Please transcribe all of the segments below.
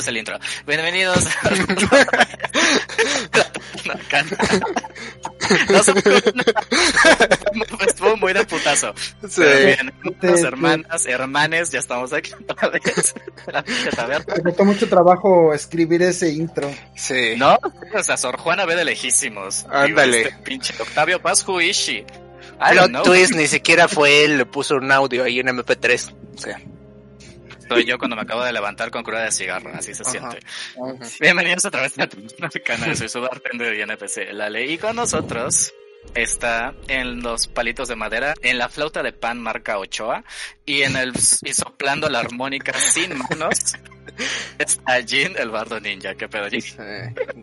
ese es el intro. Bienvenidos. no sé Estuvo muy de putazo. Sí. Bien, los hermanas, hermanes, ya estamos aquí otra vez. Me costó mucho trabajo escribir ese intro. Sí. ¿No? O sea, Sor Juana ve de lejísimos. Ándale. Este pinche Octavio Paz Huishi. Twist ni siquiera fue él, le puso un audio ahí en MP3. O sea. Soy yo cuando me acabo de levantar con cruda de cigarro, así se siente. Bienvenidos a través de mi canal, soy su bartender de NPC, Lale, y con nosotros está en los palitos de madera, en la flauta de pan marca Ochoa, y en el, y soplando la armónica sin manos, está Jin, el bardo ninja, qué pedo, Jin.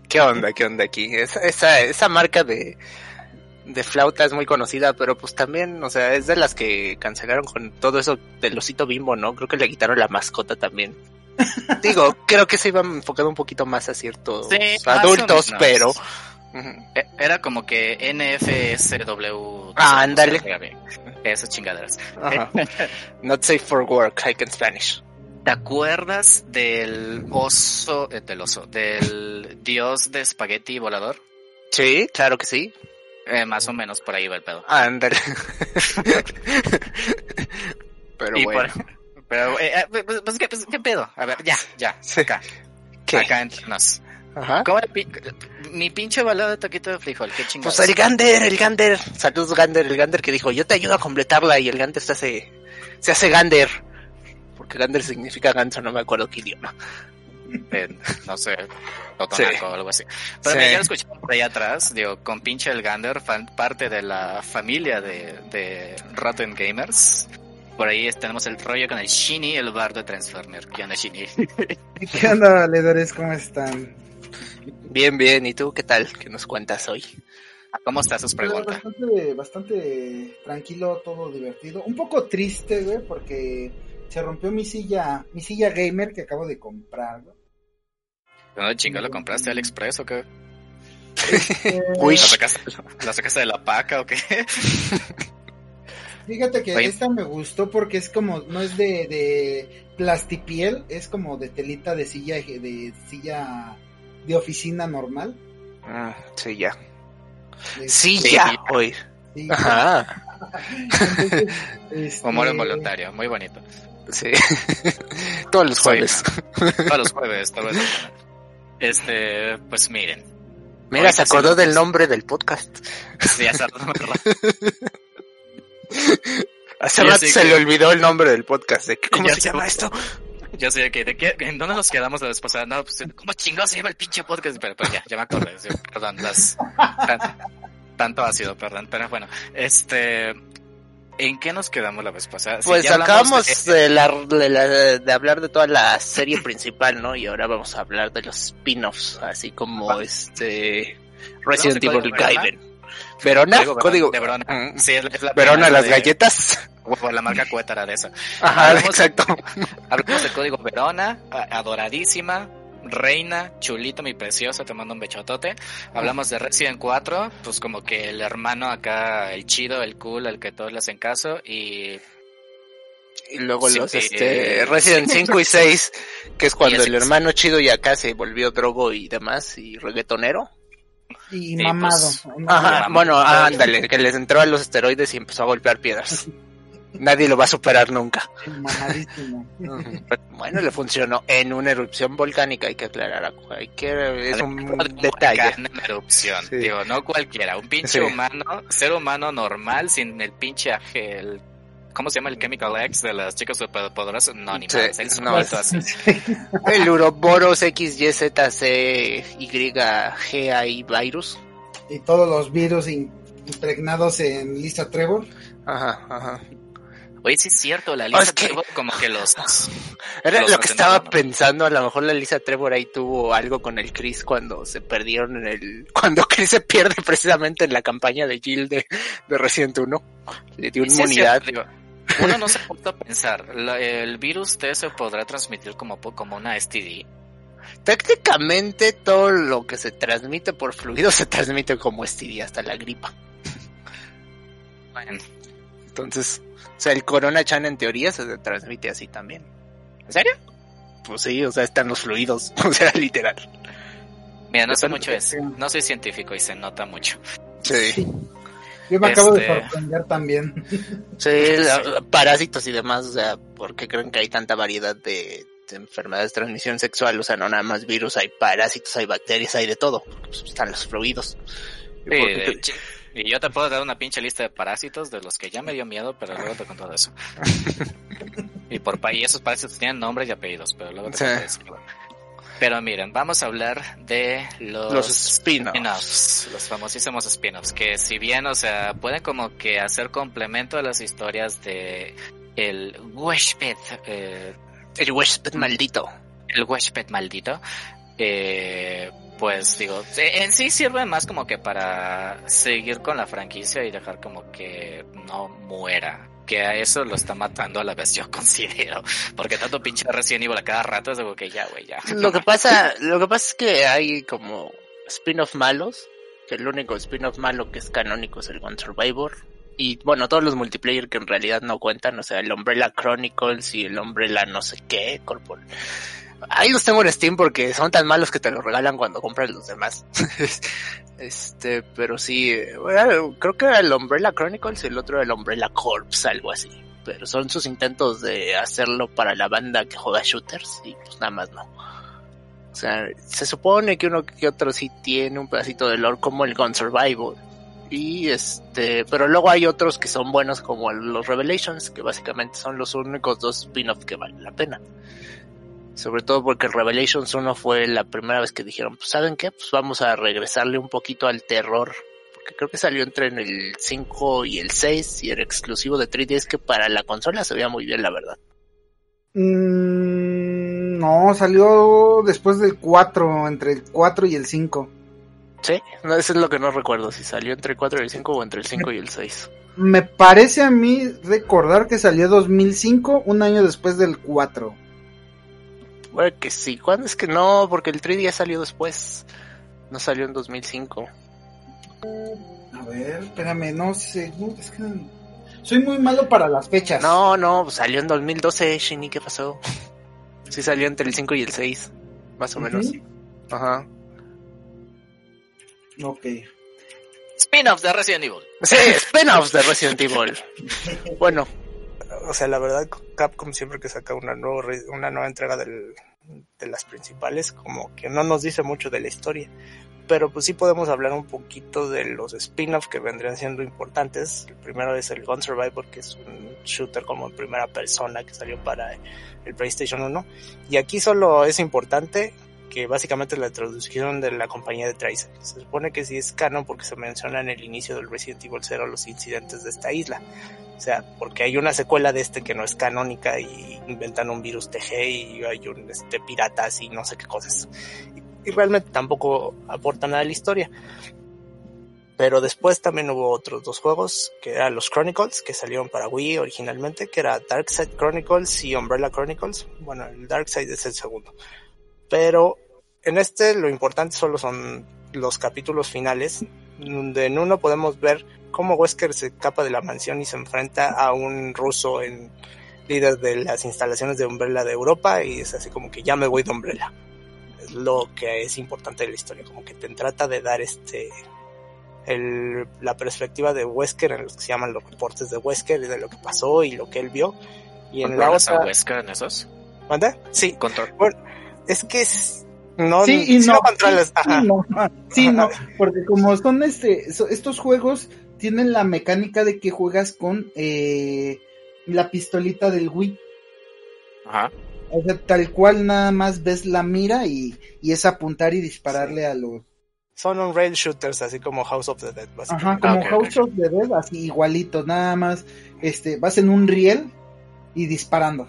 ¿Qué onda, qué onda aquí? Esa, esa, esa marca de, de flauta es muy conocida, pero pues también, o sea, es de las que cancelaron con todo eso del osito bimbo, ¿no? Creo que le quitaron la mascota también. Digo, creo que se iba enfocado un poquito más a ciertos adultos, pero... E, era como que NFSW. Ah, ándale. Esas chingaderas. Not safe for work, like in Spanish. ¿Te acuerdas del oso, eh, del oso, del dios de espagueti volador? Sí, claro que sí. Eh, más o menos por ahí va el pedo. Ándale. pero bueno. pero, eh, eh, pues, pues, ¿qué, pues, ¿qué, pedo? A ver, ya, ya, acá. ¿Qué? Acá entre nos. Ajá. ¿Cómo mi pinche balada de taquito de frijol, qué chingados. Pues el Gander, el Gander, saludos Gander, el Gander que dijo, yo te ayudo a completarla y el Gander se hace, se hace Gander. Porque Gander significa ganso, no me acuerdo qué idioma. No sé, Totonaco o algo así. Pero sí. ya lo escuchamos por ahí atrás, digo, con pinche el Gander, parte de la familia de, de Rotten Gamers. Por ahí tenemos el rollo con el Shini, el bar de Transformer. ¿Qué onda, Shini? ¿Qué onda, valedores? ¿Cómo están? Bien, bien. ¿Y tú qué tal? ¿Qué nos cuentas hoy? ¿Cómo está sus preguntas? Bastante, bastante tranquilo, todo divertido. Un poco triste, güey, porque se rompió mi silla, mi silla gamer que acabo de comprar, güey. ¿No chinga lo compraste al Express o qué? Este... Uy. ¿La sacaste, ¿La sacaste de la paca o qué? Fíjate que Oye. esta me gustó porque es como, no es de, de plastipiel, es como de telita de silla, de silla de oficina normal. Ah, sí, ya. Sí, ya, hoy. Sí, Ajá. Entonces, este... Humor involuntario, muy bonito. Sí. Todos los jueves. Todos los jueves, todos los jueves. Este, pues miren. Mira, se acordó del nombre del podcast. Sí, hace hace rato se que... le olvidó el nombre del podcast. ¿De ¿Cómo se llama esto? Yo sé que, ¿de qué? ¿En dónde nos quedamos la vez pasada? No, pues, ¿cómo chingados se llama el pinche podcast? Pero, pero ya, ya me acordé. Perdón, las, tanto ácido, perdón. Pero bueno, este, ¿En qué nos quedamos la vez pasada? Pues si acabamos de... De, la, de, la, de, hablar de toda la serie principal, ¿no? Y ahora vamos a hablar de los spin-offs, así como ¿Va? este Resident Evil Gaiden. Verona, código, código. De Verona. Mm. Sí, es la, es la Verona, las de... galletas. O la marca Cuétara de esa. Ajá, hablamos exacto. De, hablamos del código Verona, adoradísima, Reina, chulito, mi preciosa, te mando un bechotote. Hablamos de Resident 4, pues como que el hermano acá, el chido, el cool, el que todos le hacen caso y... Y luego sí, los, este, Resident 5 y 6, que es cuando el hermano chido y acá se volvió drogo y demás, y reggaetonero. Y, mamado. Pues, ajá, bueno, ándale, que les entró a los esteroides y empezó a golpear piedras. Nadie lo va a superar nunca. bueno, le funcionó en una erupción volcánica, hay que aclarar. Hay que, es un detalle. Una erupción, sí. digo, no cualquiera. Un pinche sí. humano, ser humano normal, sin el pinche el ¿Cómo se llama el Chemical X de las chicas superpoderosas? No, ni más. El, no, así. el Uroboros XYZCYGAI virus. Y todos los virus impregnados en Lisa Trevor. Ajá, ajá. Oye, sí es cierto, la Lisa oh, es que... Trevor como que los... Era los lo que estaba no. pensando, a lo mejor la Lisa Trevor ahí tuvo algo con el Chris cuando se perdieron en el... Cuando Chris se pierde precisamente en la campaña de Jill de, de Resident 1. Le dio inmunidad. Sí uno no se puede pensar, la, el virus T se podrá transmitir como, como una STD. Técnicamente todo lo que se transmite por fluido se transmite como STD, hasta la gripa. Bueno. Entonces, o sea, el Corona Chan en teoría se transmite así también. ¿En serio? pues sí, o sea, están los fluidos, o sea, literal. Mira, no sé mucho eso. No soy científico y se nota mucho. Sí. Yo me acabo de este, sorprender también. Sí, parásitos y demás, o sea, ¿por qué creen que hay tanta variedad de, enfermedades de transmisión sexual? O sea, no nada más virus, hay parásitos, hay bacterias, hay de todo. Pues, están los fluidos. Y yo te puedo dar una pinche lista de parásitos de los que ya me dio miedo, pero luego te cuento de eso. y por y esos parásitos tienen nombres y apellidos, pero luego te cuento de eso. Pero miren, vamos a hablar de los, spin-offs, los famosísimos spin-offs, que si bien, o sea, pueden como que hacer complemento a las historias de el huésped, eh, el huésped maldito, el huésped maldito, eh, pues digo, en sí sirve más como que para seguir con la franquicia y dejar como que no muera que a eso lo está matando a la vez, yo considero. Porque tanto pinche Resident Evil a cada rato es como que ya, güey, ya. Lo que pasa, lo que pasa es que hay como spin-off malos, que el único spin-off malo que es canónico es el One Survivor. Y bueno, todos los multiplayer que en realidad no cuentan, o sea, el Umbrella Chronicles y el Umbrella no sé qué, Corpor. Ahí los tengo en Steam porque son tan malos que te los regalan cuando compras los demás. este, pero sí, creo que era el Umbrella Chronicles y el otro el Umbrella Corps, algo así. Pero son sus intentos de hacerlo para la banda que juega shooters y pues nada más no. O sea, se supone que uno que otro sí tiene un pedacito de lore como el Gun Survival. Y este, pero luego hay otros que son buenos como los Revelations, que básicamente son los únicos dos spin-offs que valen la pena. Sobre todo porque Revelations 1 fue la primera vez que dijeron, pues ¿saben qué? Pues vamos a regresarle un poquito al terror. Porque creo que salió entre el 5 y el 6 y era exclusivo de 3DS que para la consola se veía muy bien, la verdad. Mm, no, salió después del 4, entre el 4 y el 5. Sí, no, eso es lo que no recuerdo, si salió entre el 4 y el 5 o entre el 5 y el 6. Me parece a mí recordar que salió 2005, un año después del 4 que sí. ¿Cuándo es que no? Porque el 3 ya salió después. No salió en 2005. A ver, espérame, no sé. es que soy muy malo para las fechas. No, no, salió en 2012, Shinny, ¿qué pasó? Sí salió entre el 5 y el 6, más o menos. Ajá. Ok. Spin-offs de Resident Evil. Sí, spin-offs de Resident Evil. bueno, o sea, la verdad, Capcom siempre que saca una, nueva, una nueva entrega del, de las principales, como que no nos dice mucho de la historia. Pero pues sí podemos hablar un poquito de los spin-offs que vendrían siendo importantes. El primero es el Gun Survivor, que es un shooter como en primera persona que salió para el PlayStation 1. Y aquí solo es importante que básicamente la introducción de la compañía de Tracer. Se supone que sí es canon porque se menciona en el inicio del Resident Evil 0 los incidentes de esta isla. O sea, porque hay una secuela de este que no es canónica y inventan un virus TG y hay un este, piratas y no sé qué cosas. Y, realmente tampoco aporta nada a la historia. Pero después también hubo otros dos juegos, que eran los Chronicles, que salieron para Wii originalmente, que era Darkside Chronicles y Umbrella Chronicles. Bueno, el Darkside es el segundo. Pero en este lo importante solo son los capítulos finales, donde en uno podemos ver cómo Wesker se escapa de la mansión y se enfrenta a un ruso en líder de las instalaciones de Umbrella de Europa y es así como que ya me voy de Umbrella. Es lo que es importante de la historia, como que te trata de dar este el, la perspectiva de Wesker en los que se llaman los reportes de Wesker y de lo que pasó y lo que él vio. Y en la otra... a Wesker en esos? ¿Manda? Sí. Control. Bueno, es que es, no, sí, y no, Sí, no, porque como son este, estos juegos tienen la mecánica de que juegas con eh, la pistolita del Wii. Ajá. O sea, tal cual nada más ves la mira y, y es apuntar y dispararle a los... Son un rail shooters, así como House of the Dead, Ajá, como ah, House of the Dead, así igualito, nada más, este, vas en un riel y disparando.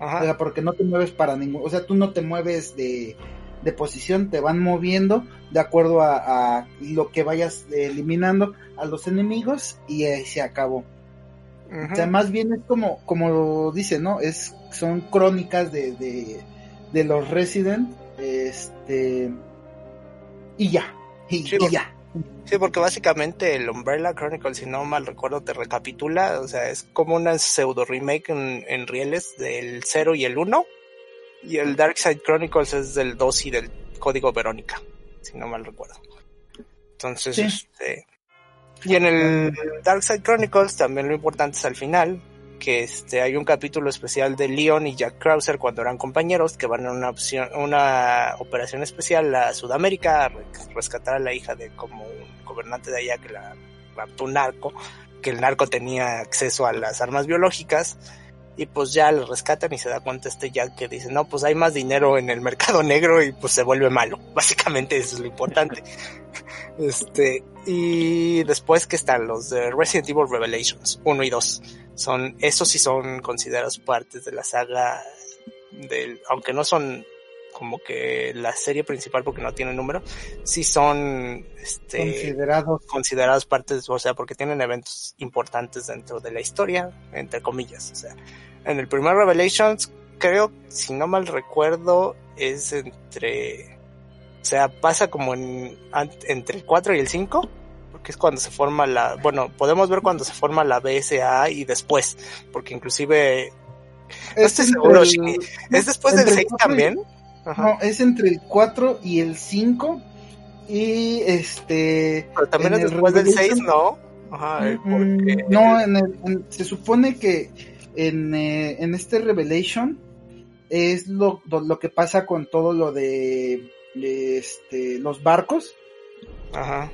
Ajá. O sea, porque no te mueves para ningún, o sea, tú no te mueves de, de posición, te van moviendo de acuerdo a, lo que vayas eliminando a los enemigos y se acabó. O sea, más bien es como, como dice, ¿no? Es, son crónicas de, de, los Resident, este, y ya, y, ya. Sí, porque básicamente el Umbrella Chronicles, si no mal recuerdo, te recapitula, o sea, es como una pseudo remake en, en rieles del 0 y el 1 Y el Dark Side Chronicles es del 2 y del código Verónica, si no mal recuerdo. Entonces, este, y en el Dark Side Chronicles también lo importante es al final, que este, hay un capítulo especial de Leon y Jack Krauser cuando eran compañeros que van a una opción, una operación especial a Sudamérica a rescatar a la hija de como un gobernante de allá que la raptó un narco, que el narco tenía acceso a las armas biológicas y pues ya le rescatan y se da cuenta este Jack que dice, no, pues hay más dinero en el mercado negro y pues se vuelve malo. Básicamente eso es lo importante. este, y después que están los de Resident Evil Revelations 1 y 2 son, esos sí son considerados partes de la saga del, aunque no son como que la serie principal porque no tiene número, sí son este, considerados. considerados partes, o sea, porque tienen eventos importantes dentro de la historia, entre comillas. O sea, en el primer Revelations, creo, si no mal recuerdo, es entre, o sea, pasa como en, entre el 4 y el 5 que es cuando se forma la, bueno, podemos ver cuando se forma la BSA y después, porque inclusive, es, seguro, ¿es después del 6 también? No, es entre el 4 y el 5 y este... Pero también es después del 6, ¿no? Ajá, mm, porque... No, en el, se supone que en, eh, en este Revelation es lo, lo, que pasa con todo lo de, de este, los barcos. Ajá.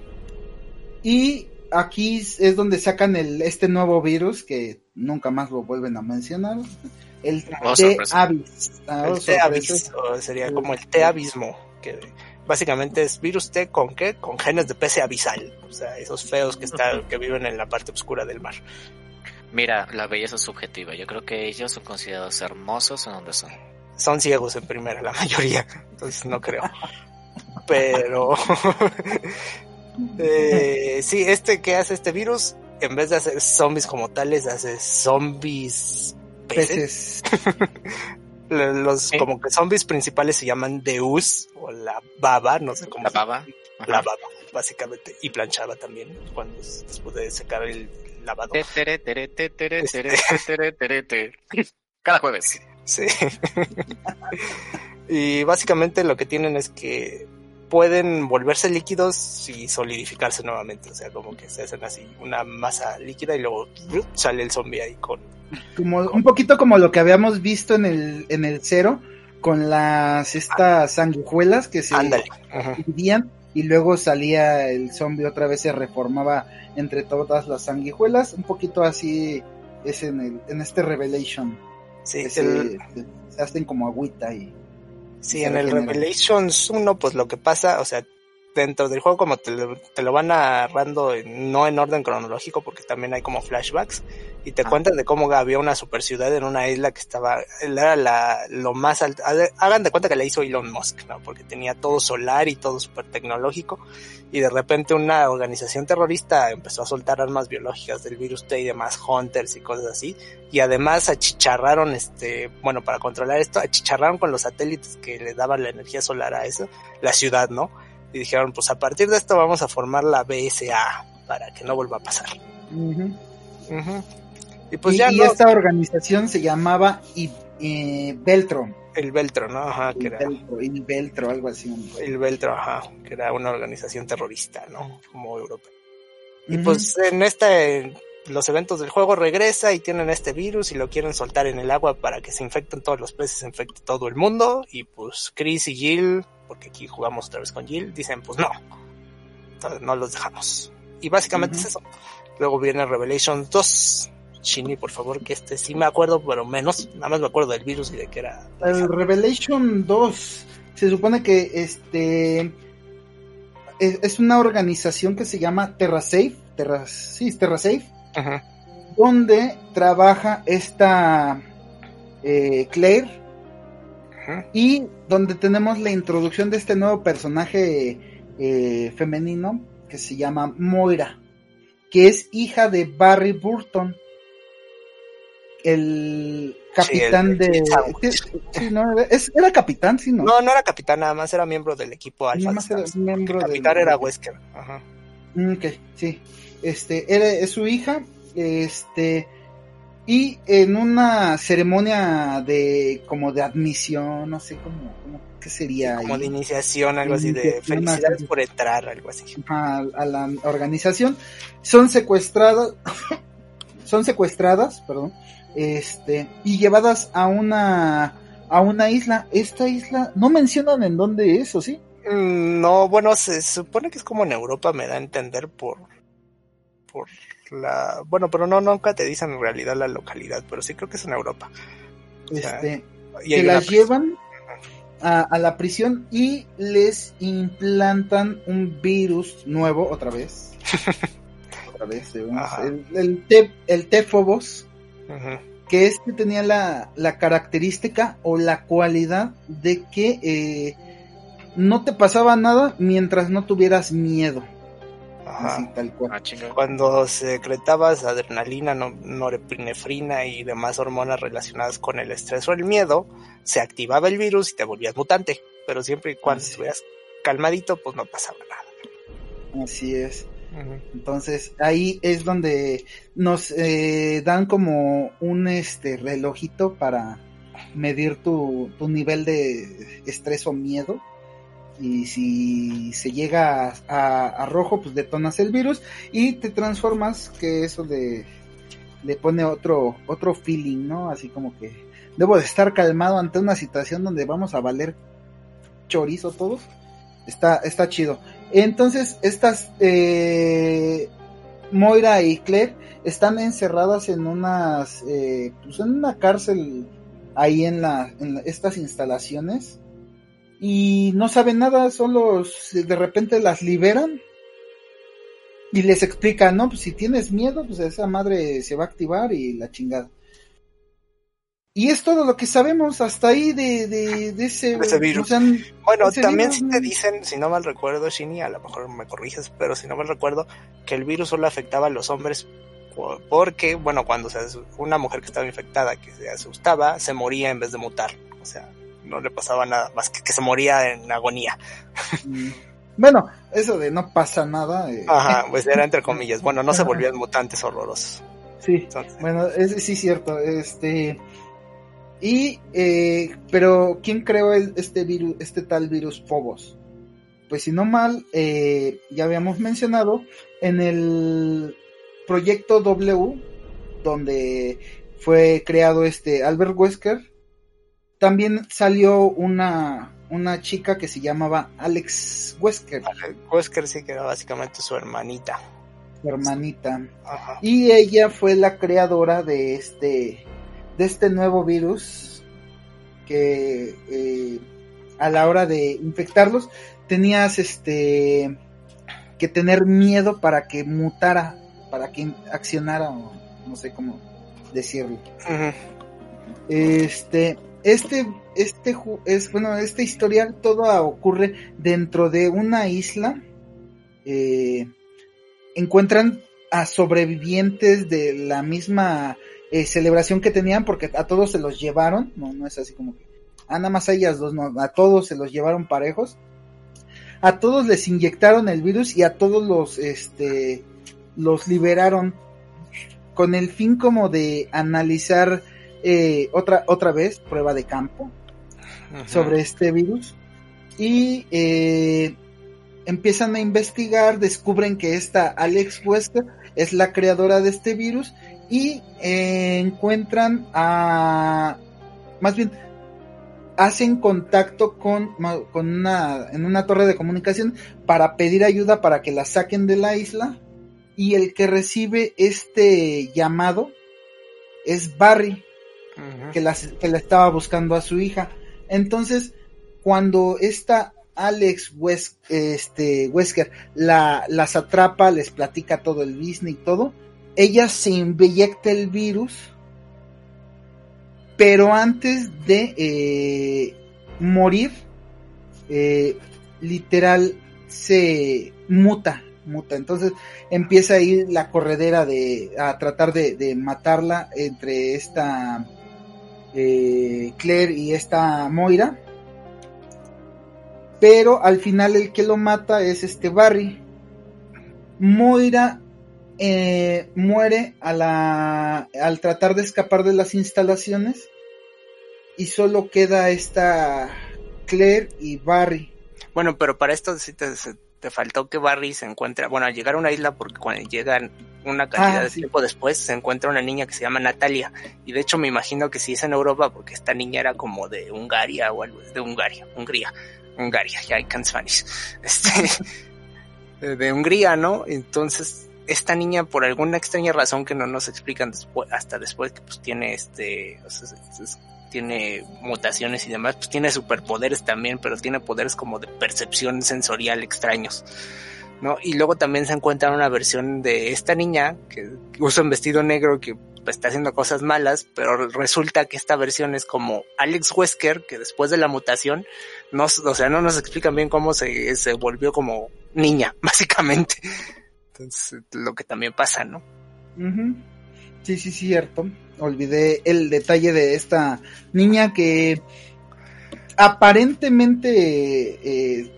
Y aquí es donde sacan el, este nuevo virus que nunca más lo vuelven a mencionar. El oh, T-Avis. Ah, el T-Avis, sería como el T-Abismo, que básicamente es virus T con qué? Con genes de pez abisal. O sea, esos feos que, están, que viven en la parte oscura del mar. Mira, la belleza es subjetiva. Yo creo que ellos son considerados hermosos en donde son. Son ciegos en primera, la mayoría. Entonces no creo. Pero eh, sí, este que hace este virus, en vez de hacer zombies como tales, hace zombies peces. Los como que zombies principales se llaman Deus o la baba, no sé cómo. La baba. La baba, básicamente. Y planchaba también cuando después de secar el lavado. Cada jueves. Sí. y básicamente lo que tienen es que pueden volverse líquidos y solidificarse nuevamente. O sea, como que se hacen así una masa líquida y luego sale el zombie ahí con. Como, un poquito como lo que habíamos visto en el, en el cero, con las estas sanguijuelas que se dividían y luego salía el zombie otra vez se reformaba entre todas las sanguijuelas. Un poquito así es en, el, en este Revelation. Sí, se hacen como agüita y Sí, en el Revelations 1, pues lo que pasa, o sea, dentro del juego como te, te, lo van narrando no en orden cronológico porque también hay como flashbacks y te ah. cuentan de cómo había una super ciudad en una isla que estaba era la lo más alto hagan de cuenta que la hizo Elon Musk no porque tenía todo solar y todo super tecnológico y de repente una organización terrorista empezó a soltar armas biológicas del virus T y demás hunters y cosas así y además achicharraron este bueno para controlar esto achicharraron con los satélites que le daban la energía solar a eso la ciudad no y dijeron, pues a partir de esto vamos a formar la BSA para que no vuelva a pasar. Y pues ya esta organización se llamaba y, Beltro. El Beltro, ¿no? Ajá, el que era. el Beltro, algo así. El Beltro, ajá, que era una organización terrorista, ¿no? Como europea. Y pues en este, los eventos del juego regresa y tienen este virus y lo quieren soltar en el agua para que se infecten todos los peces, se infecte todo el mundo. Y pues Chris y Jill porque aquí jugamos otra vez con Jill, dicen pues no, no los dejamos. Y básicamente es eso. Luego viene Revelation 2. Chini, por favor, que este sí me acuerdo, pero menos. Nada más me acuerdo del virus y de que era. El Revelation 2 se supone que este es, una organización que se llama TerraSafe, Terra, sí, TerraSafe, donde trabaja esta eh, Claire, y donde tenemos la introducción de este nuevo personaje eh, femenino que se llama Moira, que es hija de Barry Burton, el capitán de... era capitán, sí, ¿no? No, no era capitán, nada más era miembro del equipo Alpha. Era miembro el capitán era Wesker. Ajá. Mm, ok, sí. Este, era, es su hija, este Y en una ceremonia de como de admisión, no sé cómo, qué sería. Como de iniciación, algo así, de felicidades por entrar, algo así. A, a la organización, son secuestradas, son secuestradas, perdón, este, y llevadas a una, a una isla. Esta isla, no mencionan en dónde es, ¿o sí? Mm, no, bueno, se supone que es como en Europa, me da a entender por, por la, bueno, pero no, nunca te dicen en realidad la localidad, pero sí creo que es en Europa. Este, que las llevan a, a, la prisión y les implantan un virus nuevo otra vez. otra vez, el, el, T, el T-Phobos, que este tenía la, la, característica o la cualidad de que eh, no te pasaba nada mientras no tuvieras miedo. Ajá. tal cual. Ah, Cuando secretabas adrenalina, norepinefrina y demás hormonas relacionadas con el estrés o el miedo, se activaba el virus y te volvías mutante. Pero siempre y cuando estuvieras calmadito, pues no pasaba nada. Así es. Entonces ahí es donde nos eh, dan como un este relojito para medir tu, tu nivel de estrés o miedo y si se llega a, rojo, pues detonas el virus y te transformas, que eso le, le pone otro, otro feeling, ¿no? Así como que debo de estar calmado ante una situación donde vamos a valer chorizo todos. Está, está chido. Entonces, estas eh, Moira y Claire están encerradas en unas, eh, pues en una cárcel ahí en, la, en estas instalaciones y no saben nada, solo de repente las liberan y les explican, no, pues si tienes miedo, pues esa madre se va a activar y la chingada. Y es todo lo que sabemos hasta ahí de, de, ese, virus. bueno, también si te dicen, si no mal recuerdo, Shini, a lo mejor me corriges, pero si no mal recuerdo, que el virus solo afectaba a los hombres porque, bueno, cuando se, una mujer que estaba infectada, que se asustaba, se moría en vez de mutar. O sea, no le pasaba nada más que que se moría en agonía. Mm. Bueno, eso de no pasa nada. Eh. Ajá, pues era entre comillas. Bueno, no se volvían mutantes horrorosos. Sí, bueno, es, sí cierto. Este y eh, pero quién creó el, este virus, este tal virus Phobos? Pues si no mal, eh, ya habíamos mencionado en el proyecto W, donde fue creado este Albert Wesker, también salió una, una chica que se llamaba Alex Wesker. Alex Wesker sí que era básicamente su hermanita. Su hermanita. Y ella fue la creadora de este, de este nuevo virus que eh, a la hora de infectarlos tenías este que tener miedo para que mutara, para que accionara, no sé cómo decirlo. Este, este, este es, bueno, este historial todo ocurre dentro de una isla. Eh, encuentran a sobrevivientes de la misma eh, celebración que tenían porque a todos se los llevaron, no, no es así como que, ah, nada más a ellas dos, no, a todos se los llevaron parejos. A todos les inyectaron el virus y a todos los, este, los liberaron con el fin como de analizar eh, otra, otra vez prueba de campo sobre este virus. Y eh, empiezan a investigar, descubren que esta Alex Wesker es la creadora de este virus y eh, encuentran a, más bien, hacen contacto con, con una, en una torre de comunicación para pedir ayuda para que la saquen de la isla. Y el que recibe este llamado es Barry, que, la, que la estaba buscando a su hija. Entonces, cuando esta Alex este, Wesker la, las atrapa, les platica todo el business y todo, ella se inyecta el virus, pero antes de eh, morir, eh, literal se muta, muta. Entonces empieza a ir la corredera de a tratar de, de matarla entre esta eh, Claire y esta Moira. Pero al final el que lo mata es este Barry. Moira eh, muere a la, al tratar de escapar de las instalaciones y solo queda esta Claire y Barry. Bueno, pero para esto sí te, te faltó que Barry se encuentre, bueno, al llegar a una isla, porque cuando llegan una cantidad ah, de tiempo después, se encuentra una niña que se llama Natalia. Y de hecho me imagino que si es en Europa, porque esta niña era como de Hungaria o algo, de Hungaria, Hungría, Hungaria, ya hay can Spanish. Este, de Hungría, ¿no? Entonces, esta niña, por alguna extraña razón que no nos explican después, hasta después que pues tiene este, o sea, tiene mutaciones y demás, pues tiene superpoderes también, pero tiene poderes como de percepción sensorial extraños. ¿no? Y luego también se encuentra una versión de esta niña que usa un vestido negro que está haciendo cosas malas, pero resulta que esta versión es como Alex Wesker, que después de la mutación, no, o sea, no nos explican bien cómo se, se volvió como niña, básicamente. Entonces, lo que también pasa, ¿no? Sí, sí, cierto. Olvidé el detalle de esta niña que aparentemente eh,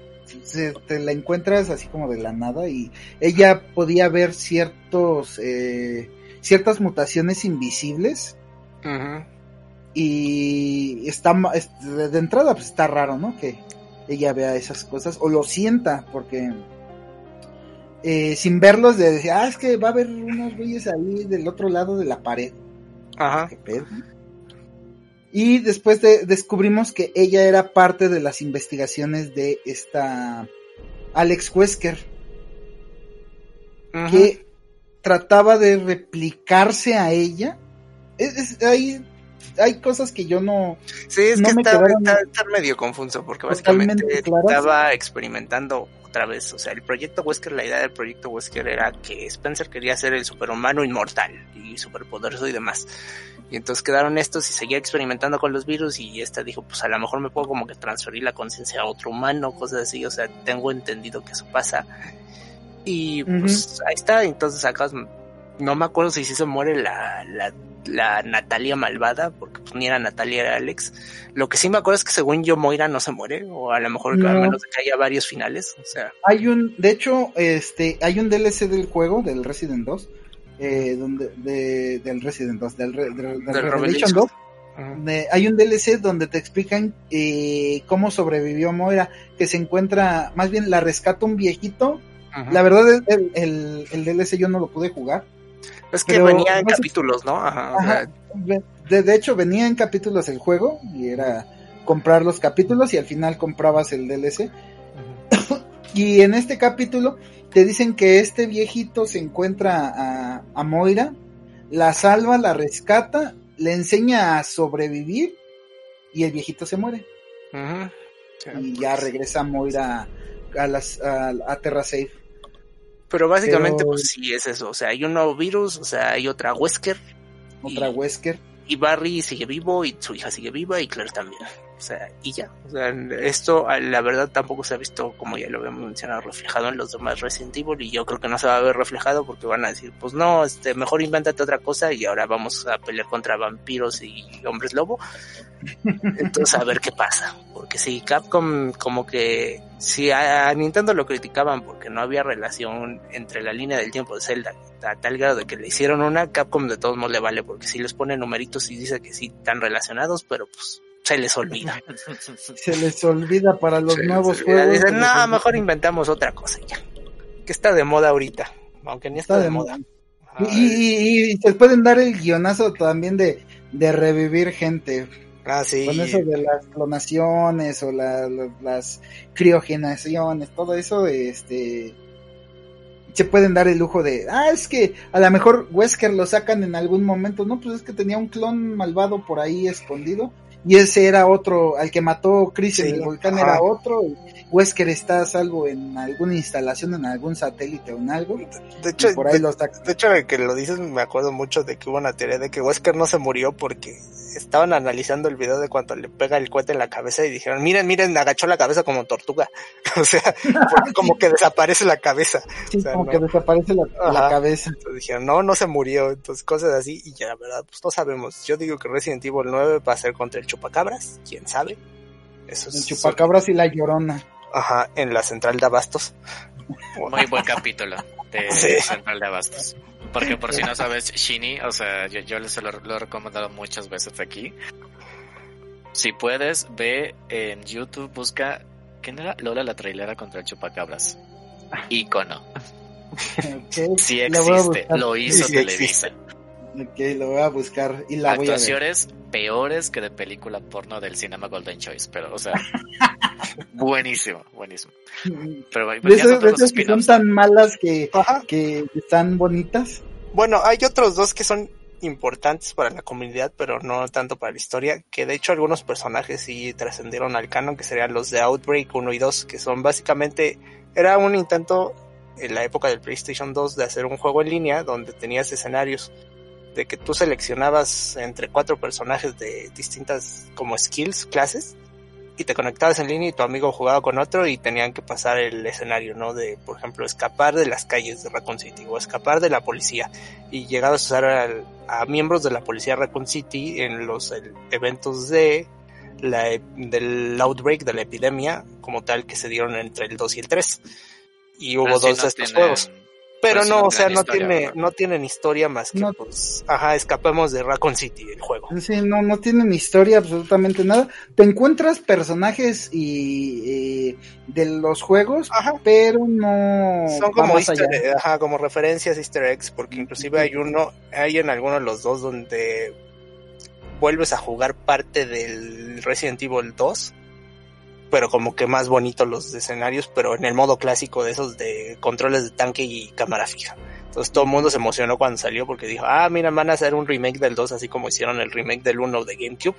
te la encuentras así como de la nada y ella podía ver ciertos eh, ciertas mutaciones invisibles. Y está de entrada pues está raro no que ella vea esas cosas o lo sienta porque eh, sin verlos de decir ah es que va a haber unos güeyes ahí del otro lado de la pared Ajá. Y después de, descubrimos que ella era parte de las investigaciones de esta Alex Wesker. Que trataba de replicarse a ella. Es, hay, hay cosas que yo no. Sí, es que está, medio confuso porque básicamente estaba experimentando otra vez. O sea, el proyecto Wesker, la idea del proyecto Wesker era que Spencer quería ser el superhumano inmortal y superpoderoso y demás. Y entonces quedaron estos y seguía experimentando con los virus y esta dijo, pues a lo mejor me puedo como que transferir la conciencia a otro humano, cosas así, o sea, tengo entendido que eso pasa. Y pues ahí está, entonces acá no me acuerdo si se muere la, la, la Natalia malvada, porque pues ni era Natalia, era Alex. Lo que sí me acuerdo es que según yo Moira no se muere, o a lo mejor al menos que haya varios finales, o sea. Hay un, de hecho, este, hay un DLC del juego, del Resident 2, eh, donde, de, del Resident 2, del, del, Revelation 2. hay un DLC donde te explican eh, cómo sobrevivió Moira, que se encuentra, más bien la rescata un viejito. La verdad, el, el, el, DLC yo no lo pude jugar. Es que venía en capítulos, ¿no? de, de, hecho, venía en capítulos el juego y era comprar los capítulos y al final comprabas el DLC. y en este capítulo te dicen que este viejito se encuentra a, Moira, la salva, la rescata, le enseña a sobrevivir y el viejito se muere. y ya regresa Moira a, las, a, Terra Safe. Pero básicamente, pues sí es eso. O sea, hay un nuevo virus, o sea, hay otra Wesker. Otra Wesker. Y Barry sigue vivo y su hija sigue viva y Claire también. O sea, y ya. O sea, esto, la verdad, tampoco se ha visto, como ya lo habíamos mencionado, reflejado en los demás Resident Evil. Y yo creo que no se va a ver reflejado porque van a decir, pues no, este, mejor invéntate otra cosa y ahora vamos a pelear contra vampiros y hombres lobo. Entonces, a ver qué pasa. Porque si Capcom, como que, si a Nintendo lo criticaban porque no había relación entre la línea del tiempo de Zelda a tal grado de que le hicieron una, Capcom de todos modos le vale, porque si les pone numeritos y dice que sí están relacionados, pero pues se les olvida. Se les olvida para los nuevos juegos. Dicen, no, mejor inventamos otra cosa ya. Que está de moda ahorita, aunque ni está, de, moda. Y, se pueden dar el guionazo también de, de revivir gente. Ah, sí. Con eso de las clonaciones o las criogenaciones, todo eso, este se pueden dar el lujo de, ah, es que a lo mejor Wesker lo sacan en algún momento, no, pues es que tenía un clon malvado por ahí escondido y ese era otro, al que mató Chris en el volcán era otro, y Wesker está a salvo en alguna instalación, en algún satélite o en algo. De hecho, por ahí de, de hecho, que lo dices, me acuerdo mucho de que hubo una teoría de que Wesker no se murió porque estaban analizando el video de cuando le pega el cohete en la cabeza y dijeron, miren, miren, agachó la cabeza como tortuga. o sea, como que desaparece la cabeza. como que desaparece la, cabeza. Entonces dijeron, no, no se murió. Entonces, cosas así. Y ya, la verdad, pues no sabemos. Yo digo que Resident Evil 9 va a ser contra el chupacabras. ¿Quién sabe? Eso el chupacabras y la llorona. Ajá, en la central de abastos. Muy buen capítulo. de Central de Abastos. Porque por si no sabes, Shini, o sea, yo, yo les lo, lo he recomendado muchas veces aquí. Si puedes, ve en YouTube, busca. ¿Quién era? Lola la trailera contra el chupacabras. Icono. Sí existe, lo hizo Televisa. Ok, lo voy a buscar y la Actuaciones voy a ver. peores que de película porno del cinema Golden Choice, pero, o sea, buenísimo, buenísimo. Pero, esos que son tan malas que, que están bonitas. Bueno, hay otros dos que son importantes para la comunidad, pero no tanto para la historia, que de hecho algunos personajes sí trascendieron al canon, que serían los de Outbreak 1 y 2, que son básicamente, era un intento en la época del PlayStation 2 de hacer un juego en línea donde tenías escenarios de que tú seleccionabas entre cuatro personajes de distintas como skills, clases, y te conectabas en línea y tu amigo jugaba con otro y tenían que pasar el escenario, ¿no? De, por ejemplo, escapar de las calles de Raccoon City o escapar de la policía. Y llegabas a usar al, a miembros de la policía Raccoon City en los el, eventos de la, del outbreak de la epidemia como tal que se dieron entre el 2 y el 3 y hubo Así dos no de estos juegos pero no, o sea, no historia, tiene, ¿verdad? no tienen historia más que, no. pues, ajá, escapemos de Raccoon City, el juego. Sí, no, no tienen historia, absolutamente nada. Te encuentras personajes y, de los juegos, ajá. pero no. Son como, easter, ajá, como referencias easter eggs, porque inclusive hay uno, hay en alguno de los dos donde vuelves a jugar parte del Resident Evil 2 pero como que más bonitos los escenarios, pero en el modo clásico de esos de controles de tanque y cámara fija. Entonces todo el mundo se emocionó cuando salió porque dijo, ah, mira, van a hacer un remake del 2 así como hicieron el remake del 1 de GameCube.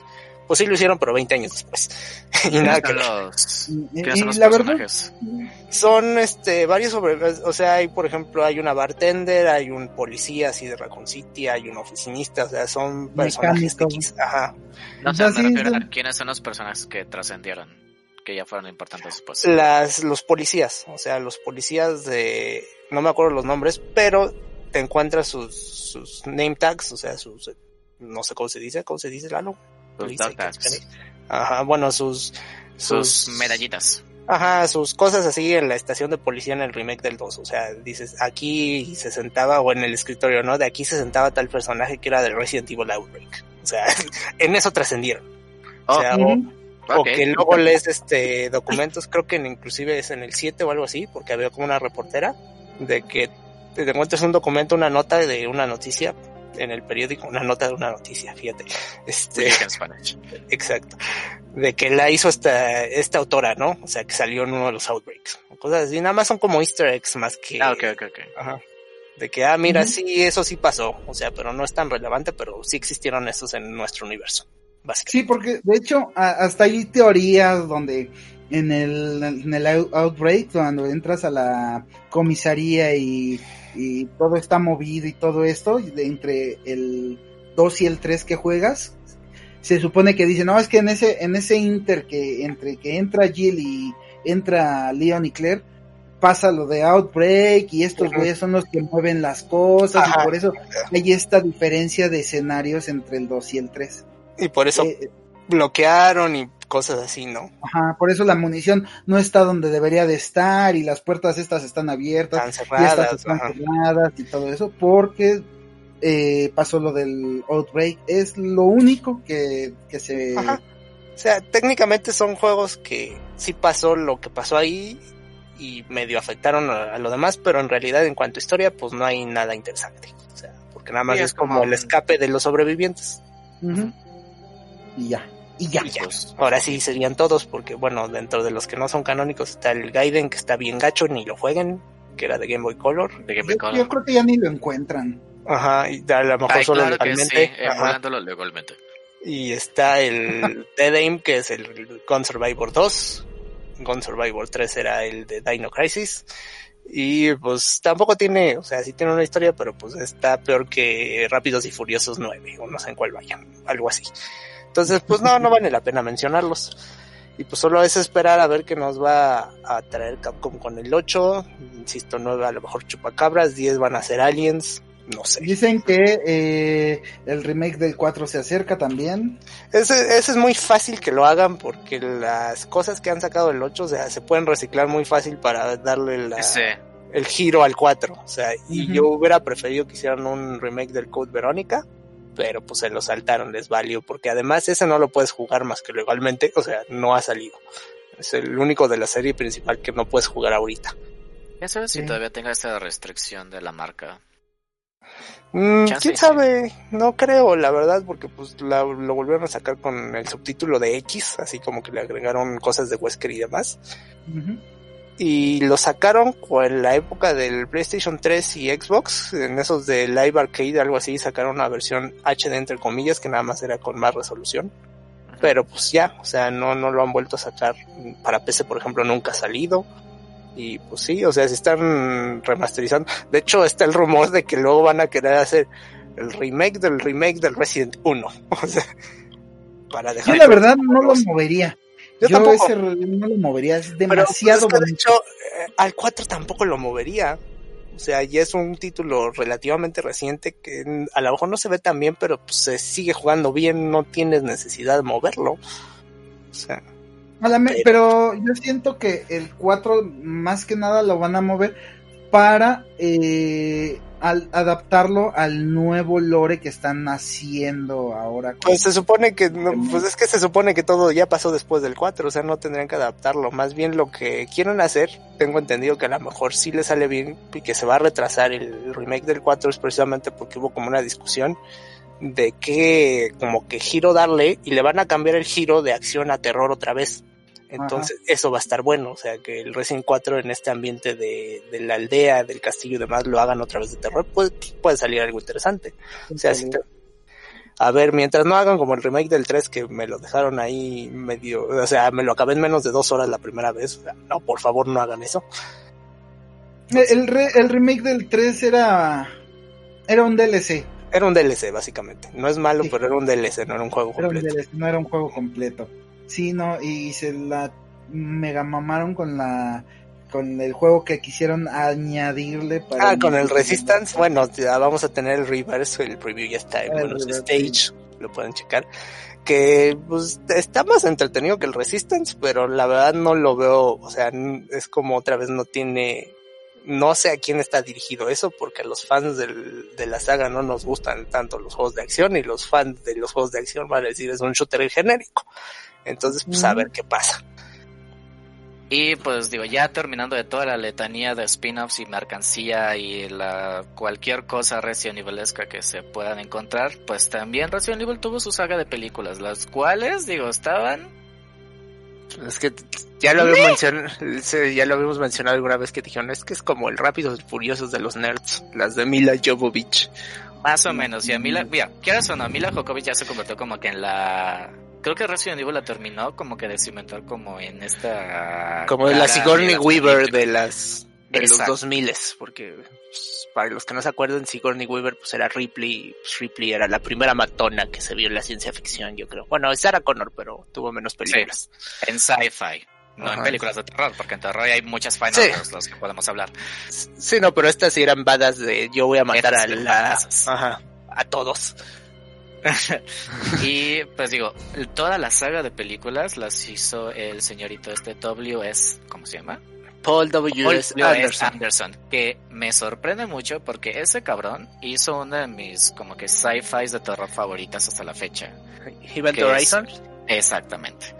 Pues sí lo hicieron, pero 20 años después. y nada que los... ¿Qué y, son los la personajes? Verdad, son este varios sobre, o sea, hay por ejemplo, hay una bartender, hay un policía así de Raccoon City, hay un oficinista, o sea, son personajes X, ajá. No sé, me refiero a quiénes son los personajes que trascendieron que ya fueron importantes después. Las, los policías, o sea, los policías de, no me acuerdo los nombres, pero te encuentras sus, sus name tags, o sea, sus, no sé cómo se dice, ¿cómo se dice, Lalo? Sus dog tags. Ajá, bueno, sus, sus, sus medallitas. Ajá, sus cosas así en la estación de policía en el remake del 2. O sea, dices, aquí se sentaba, o en el escritorio, ¿no? De aquí se sentaba tal personaje que era de Resident Evil Outbreak. O sea, en eso trascendieron. O sea, oh, o, o okay. que luego lees este documentos, creo que inclusive es en el 7 o algo así, porque había como una reportera de que te encuentras un documento, una nota de una noticia en el periódico, una nota de una noticia, fíjate. Este, exacto. De que la hizo esta, esta autora, ¿no? O sea, que salió en uno de los outbreaks. Cosas así, nada más son como easter eggs más que... Ah, ok, ok, ok. Ajá. De que, ah, mira, uh -huh. sí, eso sí pasó. O sea, pero no es tan relevante, pero sí existieron estos en nuestro universo. Sí, porque de hecho hasta hay teorías donde en el, en el Outbreak, cuando entras a la comisaría y, y todo está movido y todo esto, de entre el 2 y el 3 que juegas, se supone que dice, no, es que en ese, en ese inter que entre que entra Jill y entra Leon y Claire, pasa lo de Outbreak y estos güeyes son los que mueven las cosas Ajá. y por eso hay esta diferencia de escenarios entre el 2 y el 3. Y por eso eh, bloquearon y cosas así, ¿no? Ajá, por eso la munición no está donde debería de estar y las puertas estas están abiertas. Están cerradas. Y estas están cerradas y todo eso, porque eh, pasó lo del Outbreak. Es lo único que, que se... Ajá. O sea, técnicamente son juegos que sí pasó lo que pasó ahí y medio afectaron a, a, lo demás, pero en realidad en cuanto a historia, pues no hay nada interesante. O sea, porque nada más sí, es, es, como, como el escape de los sobrevivientes. Uh -huh y ya. Y ya. Y ya. Pues, ahora sí serían todos, porque bueno, dentro de los que no son canónicos está el Gaiden, que está bien gacho, ni lo jueguen, que era de Game Boy Color. De Game Boy yo, Color. yo, creo que ya ni lo encuentran. Ajá, y a lo mejor Ay, solo claro legalmente. Sí, emulándolo legalmente. Y está el Dead Aim, que es el Gun Survivor 2. Gun Survivor 3 era el de Dino Crisis. Y pues tampoco tiene, o sea, sí tiene una historia, pero pues está peor que Rápidos y Furiosos 9, o no sé en cuál vayan, algo así. Entonces, pues no, no vale la pena mencionarlos. Y pues solo es esperar a ver qué nos va a traer Capcom con el 8. Insisto, 9 a lo mejor chupacabras, 10 van a ser aliens. No sé. Dicen que eh, el remake del 4 se acerca también. Ese, ese, es muy fácil que lo hagan porque las cosas que han sacado del 8 o sea, se pueden reciclar muy fácil para darle la... Sí. el giro al 4. O sea, y yo hubiera preferido que hicieran un remake del Code Verónica, pero pues se lo saltaron, les valió, porque además ese no lo puedes jugar más que legalmente, o sea, no ha salido. Es el único de la serie principal que no puedes jugar ahorita. Ya sabes si todavía tenga esa restricción de la marca. Mm, ¿Quién sabe? No creo, la verdad, porque pues lo volvieron a sacar con el subtítulo de X, así como que le agregaron cosas de Wesker y demás y lo sacaron en la época del PlayStation 3 y Xbox, en esos de Live Arcade, algo así, sacaron una versión HD entre comillas, que nada más era con más resolución. Pero pues ya, o sea, no, no lo han vuelto a sacar. Para PC, por ejemplo, nunca ha salido. Y pues sí, o sea, se están remasterizando. De hecho, está el rumor de que luego van a querer hacer el remake del remake del Resident 1. O sea, para dejar. Yo la verdad no lo movería. Yo, tampoco. ese no lo movería, es pues, demasiado De hecho, eh, al 4 tampoco lo movería. O sea, ya es un título relativamente reciente que a lo mejor no se ve tan bien, pero pues, se sigue jugando bien, no tienes necesidad de moverlo. O sea. pero... yo siento que el 4 más que nada lo van a mover para eh, al adaptarlo al nuevo lore que están haciendo ahora. Pues se supone que, pues es que se supone que todo ya pasó después del 4, o sea, no tendrían que adaptarlo. Más bien lo que quieren hacer, tengo entendido que a lo mejor sí le sale bien y que se va a retrasar el remake del 4 es precisamente porque hubo como una discusión de que como que giro darle y le van a cambiar el giro de acción a terror otra vez. Entonces, eso va a estar bueno. O sea, que el Resident 4 en este ambiente de, de la aldea, del castillo y demás lo hagan otra vez de terror, puede, puede salir algo interesante. O sea, a ver, mientras no hagan como el remake del 3 que me lo dejaron ahí medio, o sea, me lo acabé en menos de dos horas la primera vez. no, por favor, no hagan eso. El, el remake del 3 era, era un DLC. Era un DLC, básicamente. No es malo, pero era un DLC, no era un juego completo. Era un DLC, no era un juego completo. Sí, no, y se la mega mamaron con la con el juego que quisieron añadirle para Ah, con el Resistance, bueno, ya vamos a tener el reverse, el preview ya está en el stage, lo pueden checar. Que pues está más entretenido que el Resistance, pero la verdad no lo veo, o sea, es como otra vez no tiene no sé a quién está dirigido eso, porque a los fans del, de la saga no nos gustan tanto los juegos de acción y los fans de los juegos de acción van a decir es un shooter genérico. Entonces, pues a ver qué pasa. Y pues digo, ya terminando de toda la letanía de spin-offs y mercancía y la cualquier cosa Resident Evilesca que se puedan encontrar, pues también Resident Evil tuvo su saga de películas, las cuales, digo, estaban es que ya lo habíamos mencionado, ya lo habíamos mencionado alguna vez que dijeron, es que es como el Rápidos y Furiosos de los nerds, las de Mila Jovovich. Más o menos, y a Mila, mira, quieras o no, Mila Jovovich ya se convirtió como que en la creo que Resident Evil la terminó como que de cimentar como en esta como la Sigourney Weaver de las de los 2000 porque pues, para los que no se acuerdan Sigourney Weaver pues era Ripley pues, Ripley era la primera matona que se vio en la ciencia ficción yo creo. Bueno es Sarah Connor pero tuvo menos películas. en sci-fi no en películas de terror, porque en terror hay muchas final los que podemos hablar. Sí, no, pero estas sí eran badas de yo voy a matar a la... Ajá, a todos. y pues digo, toda la saga de películas las hizo el señorito este W.S. ¿Cómo se llama? Paul W.S. Anderson. Que me sorprende mucho porque ese cabrón hizo una de mis como que sci-fi de terror favoritas hasta la fecha. Event Horizon. exactamente.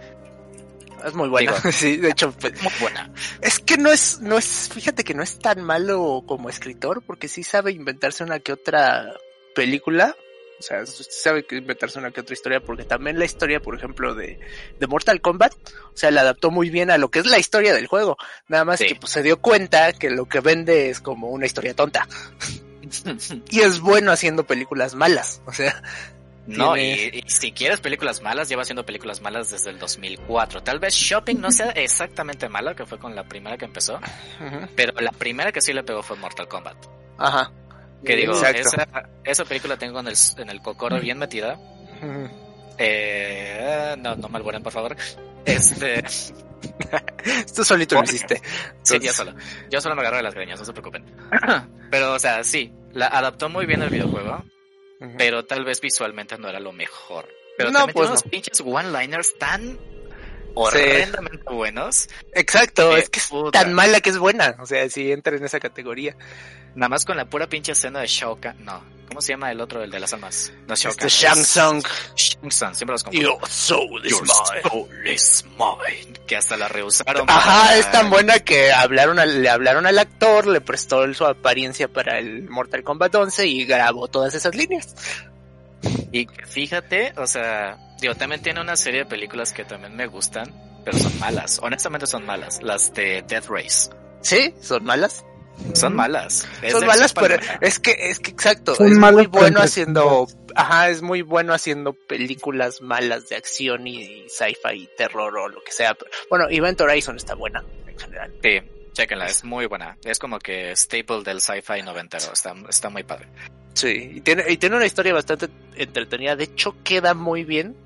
Es muy buena. sí, de hecho, pues, muy buena. Es que no es, no es, fíjate que no es tan malo como escritor, porque sí sabe inventarse una que otra película o sea, usted sabe que inventarse una que otra historia, porque también la historia, por ejemplo, de, de Mortal Kombat, o sea, la adaptó muy bien a lo que es la historia del juego. Nada más que pues, se dio cuenta que lo que vende es como una historia tonta. y es bueno haciendo películas malas, o sea. No, y, si quieres películas malas, lleva haciendo películas malas desde el 2004. Tal vez Shopping no sea exactamente mala, que fue con la primera que empezó, pero la primera que sí le pegó fue Mortal Kombat. Ajá. Que digo, esa, esa, película tengo en el, en el cocoro bien metida. eh, no, no me por favor. Este. Tú solito lo hiciste. Sí, yo solo. Yo solo me agarro de las greñas, no se preocupen. pero, o sea, sí, la adaptó muy bien el videojuego, pero tal vez visualmente no era lo mejor. Pero no, también pues unos pinches one-liners tan horrendamente buenos. Exacto, es que es tan mala que es buena. O sea, si entra en esa categoría. Nada más con la pura pinche escena de Shao Kahn. No, ¿cómo se llama el otro, el de las almas? No este Kahn. Shang Tsung. Shang Tsung, siempre los confundo. Your soul is mine. Soul is mine. Que hasta la rehusaron. Ajá, es tan buena que hablaron le hablaron al actor, le prestó su apariencia para el Mortal Kombat 11 y grabó todas esas líneas. Y fíjate, o sea, digo, también tiene una serie de películas que también me gustan, pero son malas. Honestamente son malas. Las de Death Race. ¿Sí? ¿Son malas? Son malas. son malas, pero es que, es que exacto, es muy bueno haciendo, ajá, es muy bueno haciendo películas malas de acción y, sci-fi y terror o lo que sea. Bueno, Event Horizon está buena en general. Sí, chequenla, es muy buena. Es como que staple del sci-fi noventero, está, está muy padre. Sí, y tiene, y tiene una historia bastante entretenida. De hecho, queda muy bien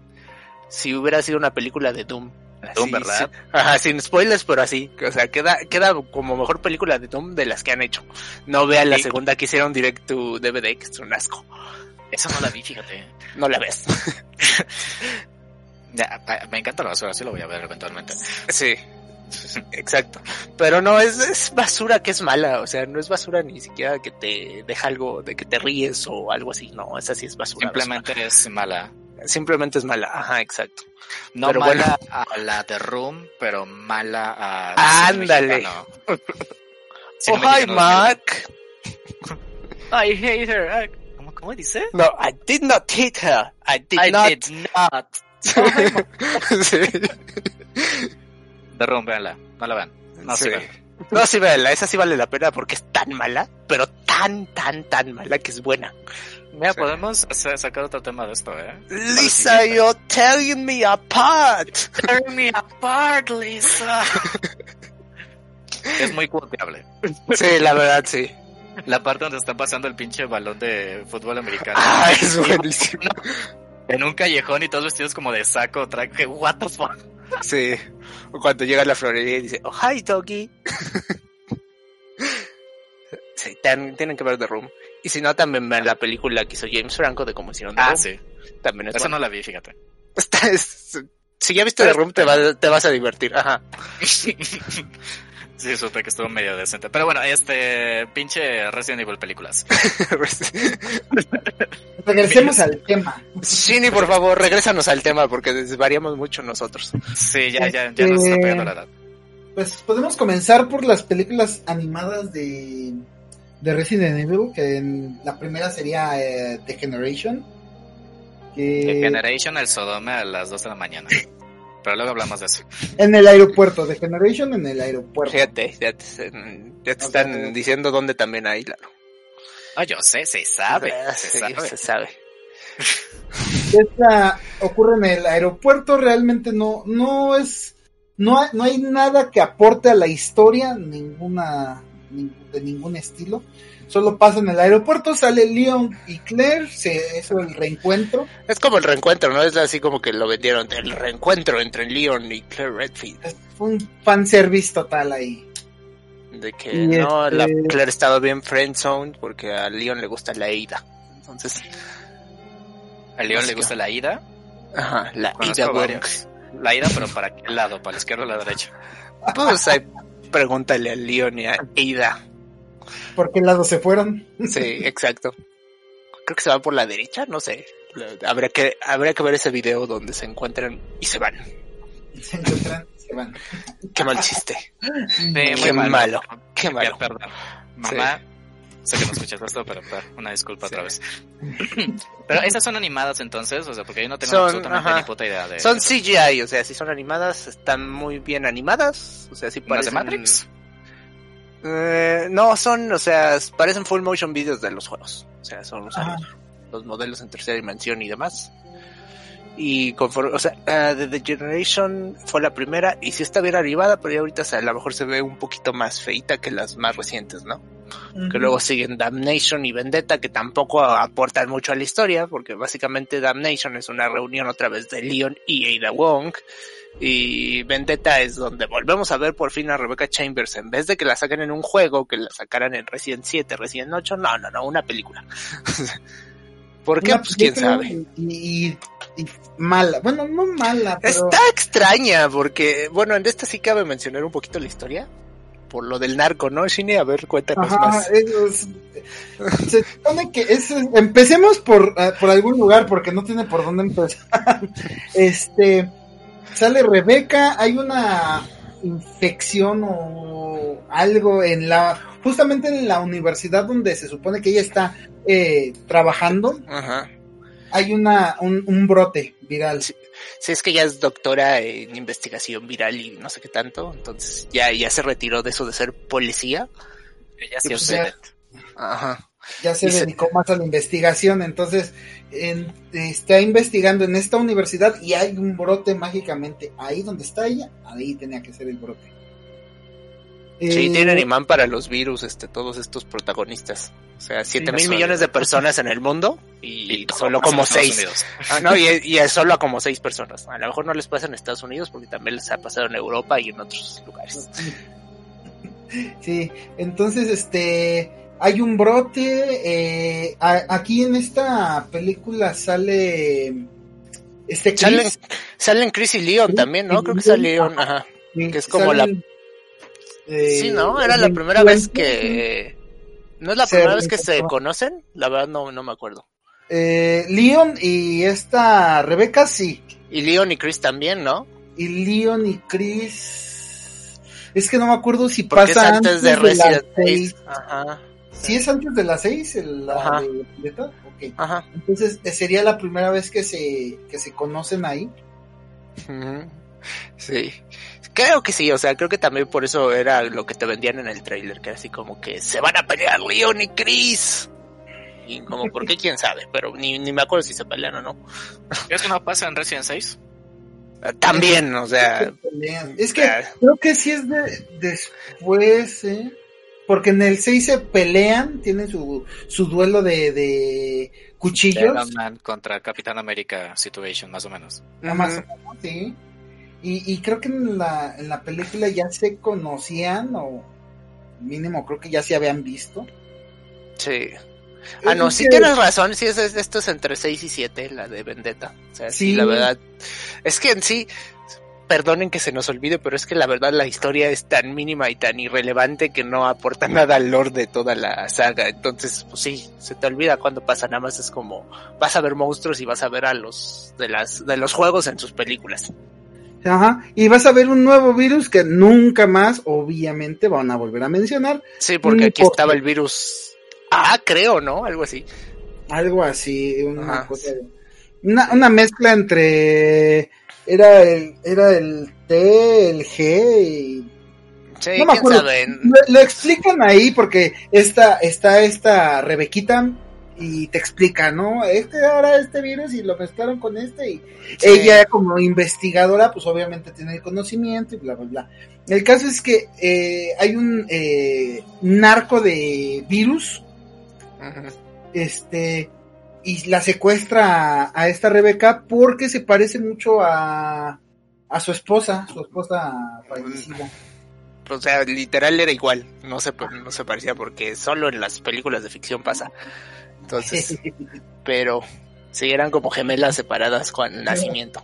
si hubiera sido una película de Doom. Doom, ¿verdad? ajá, sin spoilers, pero así. O sea, queda, queda como mejor película de Doom de las que han hecho. No vean la segunda que hicieron direct to DVD, que es un asco. Esa no la vi, fíjate. No la ves. ya, me encanta la basura, sí lo voy a ver eventualmente. Sí. Exacto. Pero no, es, es, basura que es mala. O sea, no es basura ni siquiera que te deja algo de que te ríes o algo así. No, esa sí es basura. Simplemente es mala. Simplemente es mala. Ajá, exacto. No mala a la de Room, pero mala a. Ándale. oh, hi, Mac. I hate her. ¿Cómo, ¿Cómo dice? No, I did not hate her. I did I not. Did not. sí. De Room, véanla. No la vean. No, sí. No, sí, véanla. Esa sí vale la pena porque es tan mala, pero tan, tan, tan mala que es buena. Mira, podemos sacar otro tema de esto, ¿eh? Lisa, you're tearing me apart. Tearing me apart, Lisa. es muy cuoteable. Sí, la verdad, sí. La parte donde está pasando el pinche balón de fútbol americano. Ah, es buenísimo. En un callejón y todos vestidos como de saco, traje, what the fuck. Sí. O cuando llega a la florería y dice, oh, hi, doggy. sí, tienen que ver The Room. Y si no, también ven la película que hizo James Franco de cómo hicieron The ah, Room. sí. También Esa no la vi, fíjate. si ya viste The Room, te, te vas a divertir. Ajá. Sí, supe que estuvo medio decente. Pero bueno, este pinche Resident Evil películas. Regresemos al tema. Shini, por favor, regrésanos al tema porque desvariamos mucho nosotros. Sí, ya, ya, ya nos está pegando la edad. Pues podemos comenzar por las películas animadas de, de Resident Evil, que en la primera sería eh, The Generation. Que... The Generation, el Sodome a las 2 de la mañana. Pero luego hablamos de eso. En el aeropuerto, de Generation en el aeropuerto. Fíjate, ya te, ya te están diciendo dónde también hay, claro. Ah, yo sé, se sabe, se sabe. Se sabe. Esta ocurre en el aeropuerto, realmente no, no es, no hay, no hay nada que aporte a la historia, ninguna, de ningún estilo solo pasa en el aeropuerto, sale Leon y Claire, se, es el reencuentro. Es como el reencuentro, ¿no? Es así como que lo vendieron, el reencuentro entre Leon y Claire Redfield. Es un fanservice total ahí. De que no, la este Claire estaba bien friendzone porque a Leon le gusta la ida. Entonces... ¿A Leon le gusta la ida? Ajá, la ida La ida, pero ¿para qué lado? ¿Para la izquierda o la derecha? Pues ahí pregúntale a Leon y a Ida. ¿Por qué lado se fueron? Sí, exacto. Creo que se van por la derecha, no sé. Habría que, habría que ver ese video donde se encuentran y se van. Se encuentran y se van. Qué mal chiste. qué malo. Qué malo. Perdón. Mamá, sé que no escuchas esto, pero, una disculpa otra vez. pero esas son animadas entonces, o sea, porque yo no tengo absolutamente ni puta idea de. Son CGI, o sea, si son animadas, están muy bien animadas. O sea, si parecen. de Matrix? Eh, no, son, o sea, parecen full motion videos de los juegos. O sea, son los, modelos en tercera dimensión y demás. Y conforme, o sea, uh, The Generation fue la primera y sí está bien arribada, pero ya ahorita a lo mejor se ve un poquito más feita que las más recientes, ¿no? Que luego siguen Damnation y Vendetta, que tampoco aportan mucho a la historia, porque básicamente Damnation es una reunión otra vez de Leon y Ada Wong, y Vendetta es donde volvemos a ver por fin a Rebecca Chambers. En vez de que la saquen en un juego, que la sacaran en Resident 7, Resident 8, no, no, no, una película. ¿Por qué? pues quién sabe. Y, mala. Bueno, no mala, pero... Está extraña, porque, bueno, en esta sí cabe mencionar un poquito la historia. Por lo del narco, ¿no, Shini? A ver, cuéntanos más. se supone que es, empecemos por, ah, por algún lugar, porque no tiene por dónde empezar. este, sale Rebeca, hay una infección o algo en la, justamente en la universidad donde se supone que ella está eh, trabajando. Ajá hay una, un, brote viral. Sí, es que ya es doctora en investigación viral y no sé qué tanto, entonces ya, ya se retiró de eso de ser policía. Ella sí pues ya, Ajá. ya se dedicó más a la investigación, entonces está investigando en esta universidad y hay un brote mágicamente ahí donde está ella, ahí tenía que ser el brote. Sí, tienen imán para los virus, este, todos estos protagonistas. O sea, 7 mil millones de personas en el mundo y, solo como 6. Ah, no, y, es solo a como 6 personas. A lo mejor no les pasa en Estados Unidos porque también les ha pasado en Europa y en otros lugares. Sí, entonces, este, hay un brote. Eh, aquí en esta película sale. Este Chris. Salen, Chris y Leon también, ¿no? Creo que sale Leon, ajá. que es como la sí, ¿no? Era la primera vez que... ¿No es la primera vez que se conocen? La verdad no, no me acuerdo. Eh, Leon y esta Rebeca sí. Y Leon y Chris también, ¿no? Y Leon y Chris... Es que no me acuerdo si pasa antes, de, Resident Evil. Ajá. Si es antes de las seis, la Ajá. de Ajá. Entonces eh, sería la primera vez que se, que se conocen ahí. Sí. Creo que sí, o sea, creo que también por eso era lo que te vendían en el trailer, que era así como que se van a pelear Leon y Chris. Y como, ¿por qué? ¿Quién sabe? Pero ni, ni me acuerdo si se pelean o no. ¿Es que no pasa en Resident 6? Ah, también, o sea... Es que creo que sí es de, después, ¿eh? Porque en el 6 se pelean, tienen su, su duelo de, de cuchillos. contra Capitán América Situation, más o menos. Más o menos, sí. Y, creo que en la, en la película ya se conocían, o mínimo creo que ya se habían visto. Sí. Ah, no, sí tienes razón, sí, es, esto es entre 6 y 7, la de Vendetta. O sea, sí. la verdad. Es que en sí, perdonen que se nos olvide, pero es que la verdad la historia es tan mínima y tan irrelevante que no aporta nada al lore de toda la saga. Entonces, pues sí, se te olvida cuando pasa, nada más es como vas a ver monstruos y vas a ver a los de las de los juegos en sus películas. Ajá, y vas a ver un nuevo virus que nunca más, obviamente, van a volver a mencionar. Sí, porque aquí estaba el virus Ah, creo, ¿no? Algo así. Algo así, una cosa. Una, una, mezcla entre. Era el, era el T, el G y. Sí, no me acuerdo. Lo, lo, explican ahí porque esta, está esta Rebequita y te explica, ¿no? Este ahora este virus y lo mezclaron con este y ella como investigadora pues obviamente tiene el conocimiento y bla, bla, bla. El caso es que eh, hay un eh, narco de virus, este, y la secuestra a, esta Rebeca porque se parece mucho a, a su esposa, su esposa fallecida. O sea, literal era igual, no se, no se parecía porque solo en las películas de ficción pasa. Entonces, pero sí eran como gemelas separadas con nacimiento.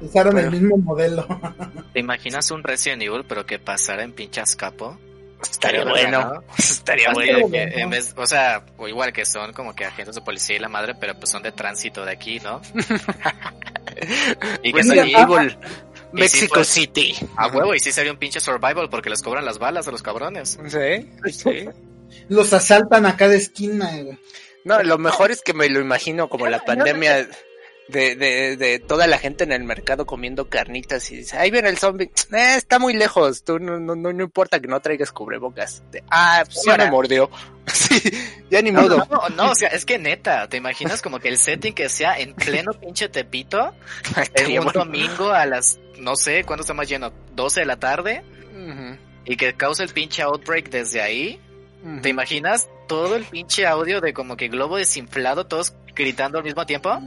Usaron el mismo modelo. ¿Te imaginas un Resident Evil pero que pasara en pinchas capo? Estaría bueno. Estaría bueno. o sea, o igual que son como que agentes de policía y la madre, pero pues son de tránsito de aquí, ¿no? y que Evil. Mexico City. A huevo, y sí sería un pinche survival porque les cobran las balas a los cabrones. Sí, sí. Los asaltan a cada esquina, güey. No, lo mejor es que me lo imagino como la pandemia de, de, de toda la gente en el mercado comiendo carnitas y dice, ahí viene el zombie, eh, está muy lejos, tú no, no, no, importa que no traigas cubrebocas. ah, pues ya me mordió. sí, ya ni modo. No, no, o sea, es que neta, ¿te imaginas como que el setting que sea en pleno pinche Tepito, en un domingo a las, no sé, ¿cuándo está más lleno? 12 de la tarde, y que cause el pinche outbreak desde ahí? ¿Te imaginas todo el pinche audio de como que globo desinflado, todos gritando al mismo tiempo?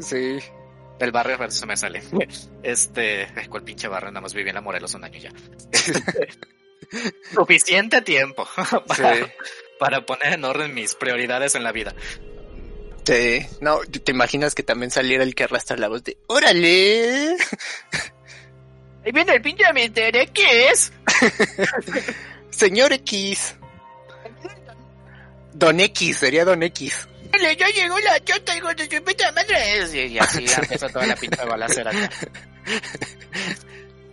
Sí. El barrio se me sale. Este, ¿cuál pinche barrio? Nada más viví en la Morelos un año ya. Suficiente tiempo para, para poner en orden mis prioridades en la vida. Sí, no, ¿te imaginas que también saliera el que arrastra la voz de ¡Órale! Ahí viene el pinche Mr. X. Señor X. Don X, sería Don X. Ya llegó la chota, hijo de su puta madre. Y así empezó toda la pinche balacera.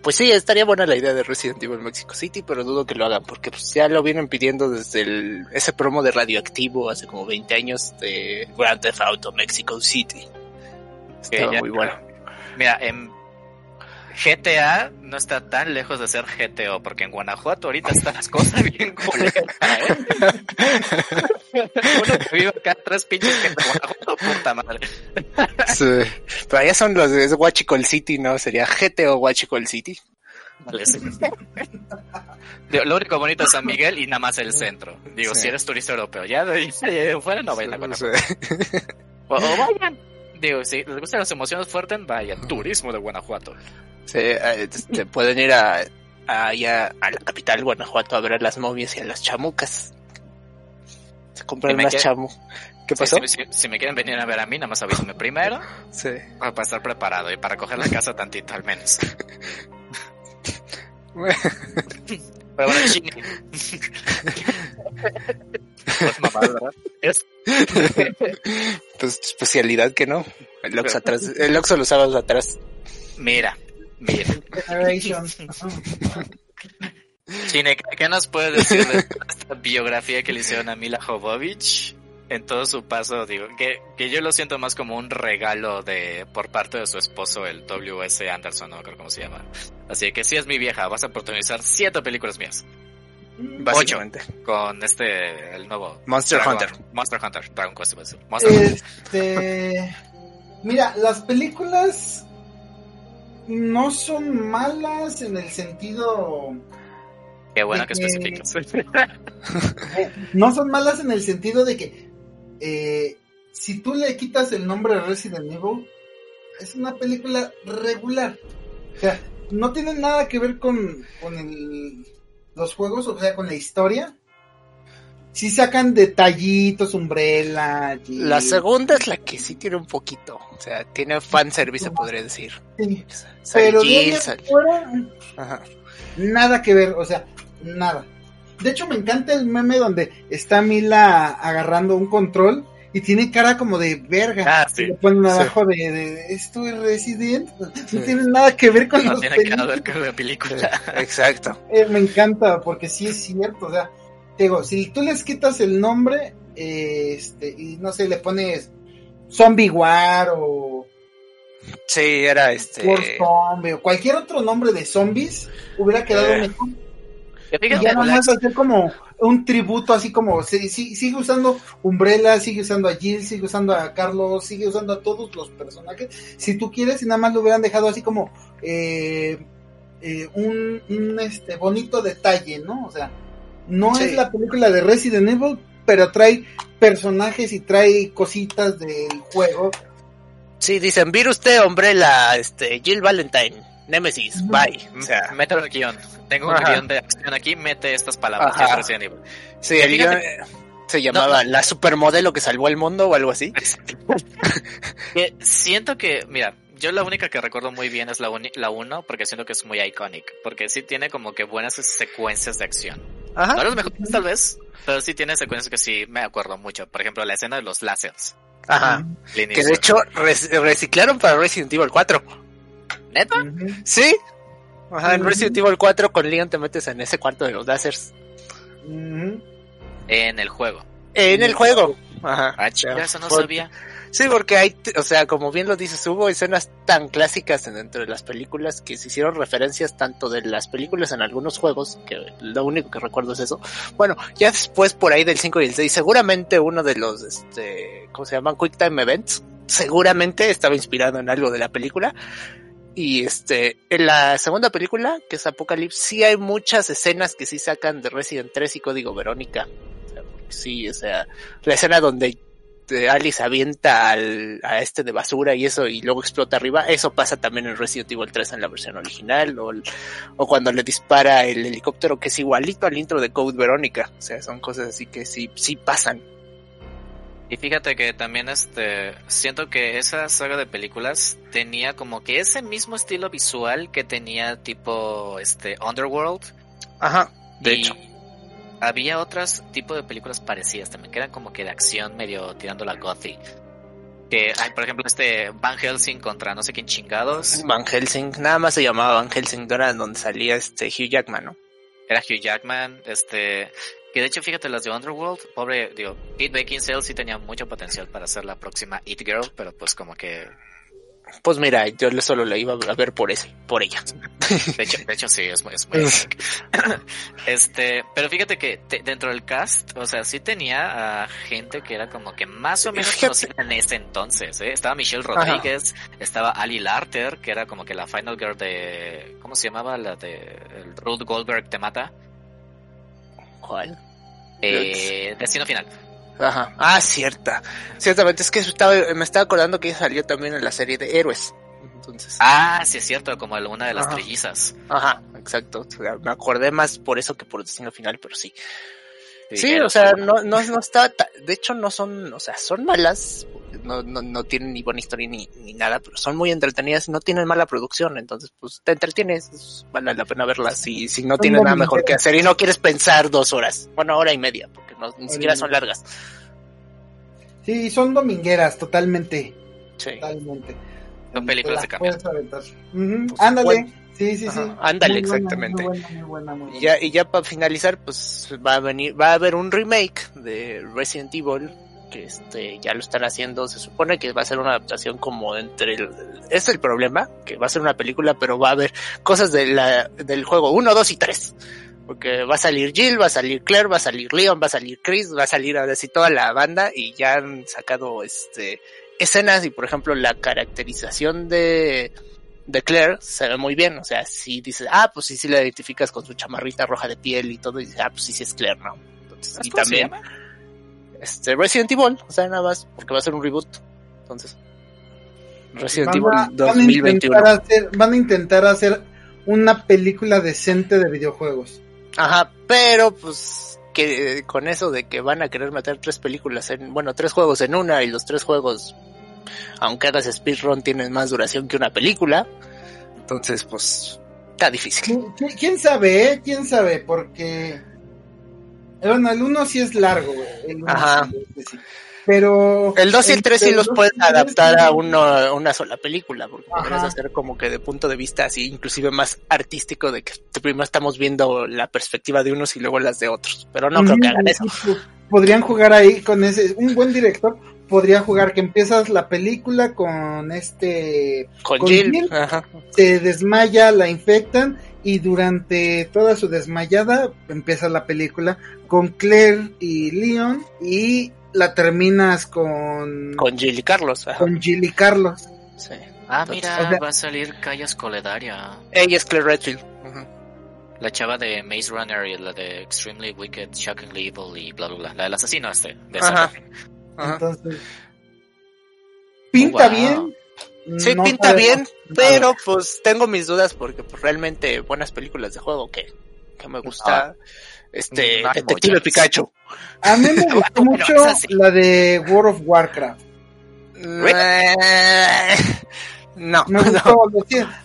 Pues sí, estaría buena la idea de Resident Evil Mexico City, pero dudo que lo hagan, porque pues ya lo vienen pidiendo desde el, ese promo de Radioactivo hace como 20 años de Grand Theft Auto Mexico City. Estaba muy bueno. Mira, en GTA no está tan lejos de ser GTO, porque en Guanajuato ahorita están las cosas bien culeras, ¿eh? Uno que vive acá tres pinches que en Guanajuato, puta madre. sí. Pero allá son los de Huachicol City, ¿no? Sería GTO Huachicol City. Vale, sí. Lo único bonito es San Miguel y nada más el centro. Digo, sí. si eres turista europeo, ya de fuera no vayan a Guanajuato. O, o vayan. Digo, si les gustan las emociones fuertes, vayan. Turismo de Guanajuato. Sí, este, pueden ir a, a, allá a la capital Guanajuato a ver a las momias y a las chamucas. Se compran unas chamu. ¿Qué pasó? Sí, si, si, me quieren venir a ver a mí, nada más avísenme primero. Sí. Para, para estar preparado y para coger la casa tantito al menos. Pero bueno, chini. pues mamá, ¿verdad? Es. pues especialidad que no. El Oxo atrás. El Oxo lo usabas atrás. Mira, mira. Chine, ¿qué nos puedes decir de esta biografía que le hicieron a Mila Jovovich? En todo su paso, digo, que, que yo lo siento más como un regalo de por parte de su esposo, el W.S. Anderson, no creo cómo se llama. Así que si es mi vieja, vas a protagonizar siete películas mías. Básicamente. Ocho, con este, el nuevo Monster Dragon, Hunter. Monster Hunter, Dragon Quest. Monster Hunter. Este, mira, las películas no son malas en el sentido. Qué bueno que, que especificas. no son malas en el sentido de que eh, si tú le quitas el nombre Resident Evil, es una película regular. O sea, no tiene nada que ver con, con el, los juegos, o sea, con la historia. Sí sacan detallitos, Umbrella. Y... La segunda es la que sí tiene un poquito. O sea, tiene fanservice, se podría decir. Sí. Pero Jill, sal... fuera, Ajá. nada que ver, o sea, nada. De hecho, me encanta el meme donde está Mila agarrando un control y tiene cara como de verga. Ah, sí. Le ponen abajo sí. de, de, esto es Resident. Sí. No tiene nada que ver con no los tiene que ver con la película. Exacto. Eh, me encanta porque sí es cierto. O sea, te digo, si tú les quitas el nombre, eh, este, y no sé, le pones Zombie War o. Sí, era este. War Zombie o cualquier otro nombre de zombies, hubiera quedado eh. mejor. Y ya nada más hacer como un tributo así como sí, sí, sigue usando Umbrella, sigue usando a Jill, sigue usando a Carlos, sigue usando a todos los personajes. Si tú quieres y nada más lo hubieran dejado así como eh, eh, un, un, este bonito detalle, ¿no? O sea, no sí. es la película de Resident Evil, pero trae personajes y trae cositas del juego. Sí, dicen Virus T, Umbrella, este, Jill Valentine. Nemesis, bye. O sea, mételo guion. Tengo un guion de acción aquí, mete estas palabras. Ajá. Resident Evil. Sí, el guion se llamaba no, La Supermodelo que salvó el mundo o algo así. siento que, mira, yo la única que recuerdo muy bien es la 1, la porque siento que es muy iconic. Porque sí tiene como que buenas secuencias de acción. Ajá. No los mejores tal vez, pero sí tiene secuencias que sí me acuerdo mucho. Por ejemplo, la escena de los láseres. Ajá. Que de hecho reciclaron para Resident Evil 4. ¿Neta? Uh -huh. Sí. Ajá, en Resident Evil 4 con Leon te metes en ese cuarto de los láseres. Uh -huh. En el juego. En el juego. Ajá. Ah, chica, eso no Por... sabía. Sí, porque hay, o sea, como bien lo dices, hubo escenas tan clásicas dentro de las películas que se hicieron referencias tanto de las películas en algunos juegos, que lo único que recuerdo es eso. Bueno, ya después por ahí del 5 y el 6, seguramente uno de los, este, ¿cómo se llaman? Quick Time Events, seguramente estaba inspirado en algo de la película. Y este, en la segunda película, que es Apocalypse, sí hay muchas escenas que sí sacan de Resident 3 y Código Verónica. Sí, o sea, la escena donde este, Alice avienta al, a este de basura y eso y luego explota arriba, eso pasa también en Resident Evil 3 en la versión original o, o cuando le dispara el helicóptero que es igualito al intro de Code Verónica, o sea, son cosas así que sí, sí pasan. Y fíjate que también este siento que esa saga de películas tenía como que ese mismo estilo visual que tenía tipo este Underworld. Ajá, de hecho. Había otras tipo de películas parecidas también, que eran como que de acción medio tirando la gothic. Que hay, por ejemplo, este Van Helsing contra no sé quién chingados. Van Helsing, nada más se llamaba Van Helsing, era donde salía este Hugh Jackman, ¿no? Era Hugh Jackman, este, que de hecho, fíjate, las de Underworld, pobre, digo, Kate Beckinsale sí tenía mucho potencial para ser la próxima It Girl, pero pues como que... Pues mira, yo solo la iba a ver por ese, por ella. De hecho, de hecho sí, es, es muy... este, pero fíjate que dentro del cast, o sea, sí tenía a gente que era como que más o menos conocida en ese entonces, ¿eh? Estaba Michelle Rodríguez, estaba Ali Larter, que era como que la final girl de... ¿Cómo se llamaba? La de... El Ruth Goldberg te mata. ¿Cuál? Eh, Destino Final. Ajá. Ah, cierta. Ciertamente, es que estaba, me estaba acordando que ella salió también en la serie de Héroes. Entonces. Ah, sí es cierto, como una de las trillizas. Ajá, exacto. me acordé más por eso que por Destino Final, pero sí. Sí, o sea, no, no, no está, de hecho no son, o sea, son malas, no, no, no tienen ni buena historia ni, ni nada, pero son muy entretenidas y no tienen mala producción, entonces pues te entretienes, vale la pena verlas y si no tienes nada mejor que hacer y no quieres pensar dos horas, bueno, hora y media, porque no, ni siquiera son largas. Sí, son domingueras, totalmente. Sí. Totalmente. Son películas de cambio. Pues, Ándale. Sí, sí, sí. Ándale, exactamente. y, ya, y ya para finalizar, pues va a venir, va a haber un remake de Resident Evil que este ya lo están haciendo, se supone que va a ser una adaptación como entre el, es el problema, que va a ser una película, pero va a haber cosas de la, del juego 1, 2 y 3. Porque va a salir Jill, va a salir Claire, va a salir Leon, va a salir Chris, va a salir ahora sí toda la banda y ya han sacado este escenas y por ejemplo la caracterización de de Claire se ve muy bien, o sea, si dices, ah, pues sí, sí la identificas con su chamarrita roja de piel y todo, y dices, ah, pues sí, sí es Claire, ¿no? Entonces, y también, este, Resident Evil, o sea, nada más, porque va a ser un reboot, entonces, Resident Evil 2021. Van a, hacer, van a intentar hacer una película decente de videojuegos. Ajá, pero pues que con eso de que van a querer meter tres películas en, bueno, tres juegos en una y los tres juegos aunque hagas speedrun tienen más duración que una película. Entonces, pues, está difícil. ¿Quién sabe, eh? ¿Quién sabe? Porque... Bueno, el 1 sí es largo, Ajá. Pero... El 2 y el 3 sí los puedes adaptar a uno, una sola película, porque puedes hacer como que de punto de vista así, inclusive más artístico, de que primero estamos viendo la perspectiva de unos y luego las de otros. Pero no creo que hagan eso. Podrían jugar ahí con ese, un buen director podría jugar que empiezas la película con este con, Jill, se desmaya, la infectan y durante toda su desmayada empieza la película con Claire y Leon y la terminas con con Jill y Carlos, con Jill y Carlos. Sí. Ah, mira, va a salir Callas Coledaria. Ella es Claire Redfield. La chava de Maze Runner y la de Extremely Wicked, Shockingly Evil y bla bla bla. La del asesino este. De entonces, pinta bien. Sí, pinta bien, pero pues tengo mis dudas porque pues, realmente buenas películas de juego que, que me gusta. Ah. Este, Detective Pikachu. A mí me gustó mucho la de World of Warcraft. No, me gustó,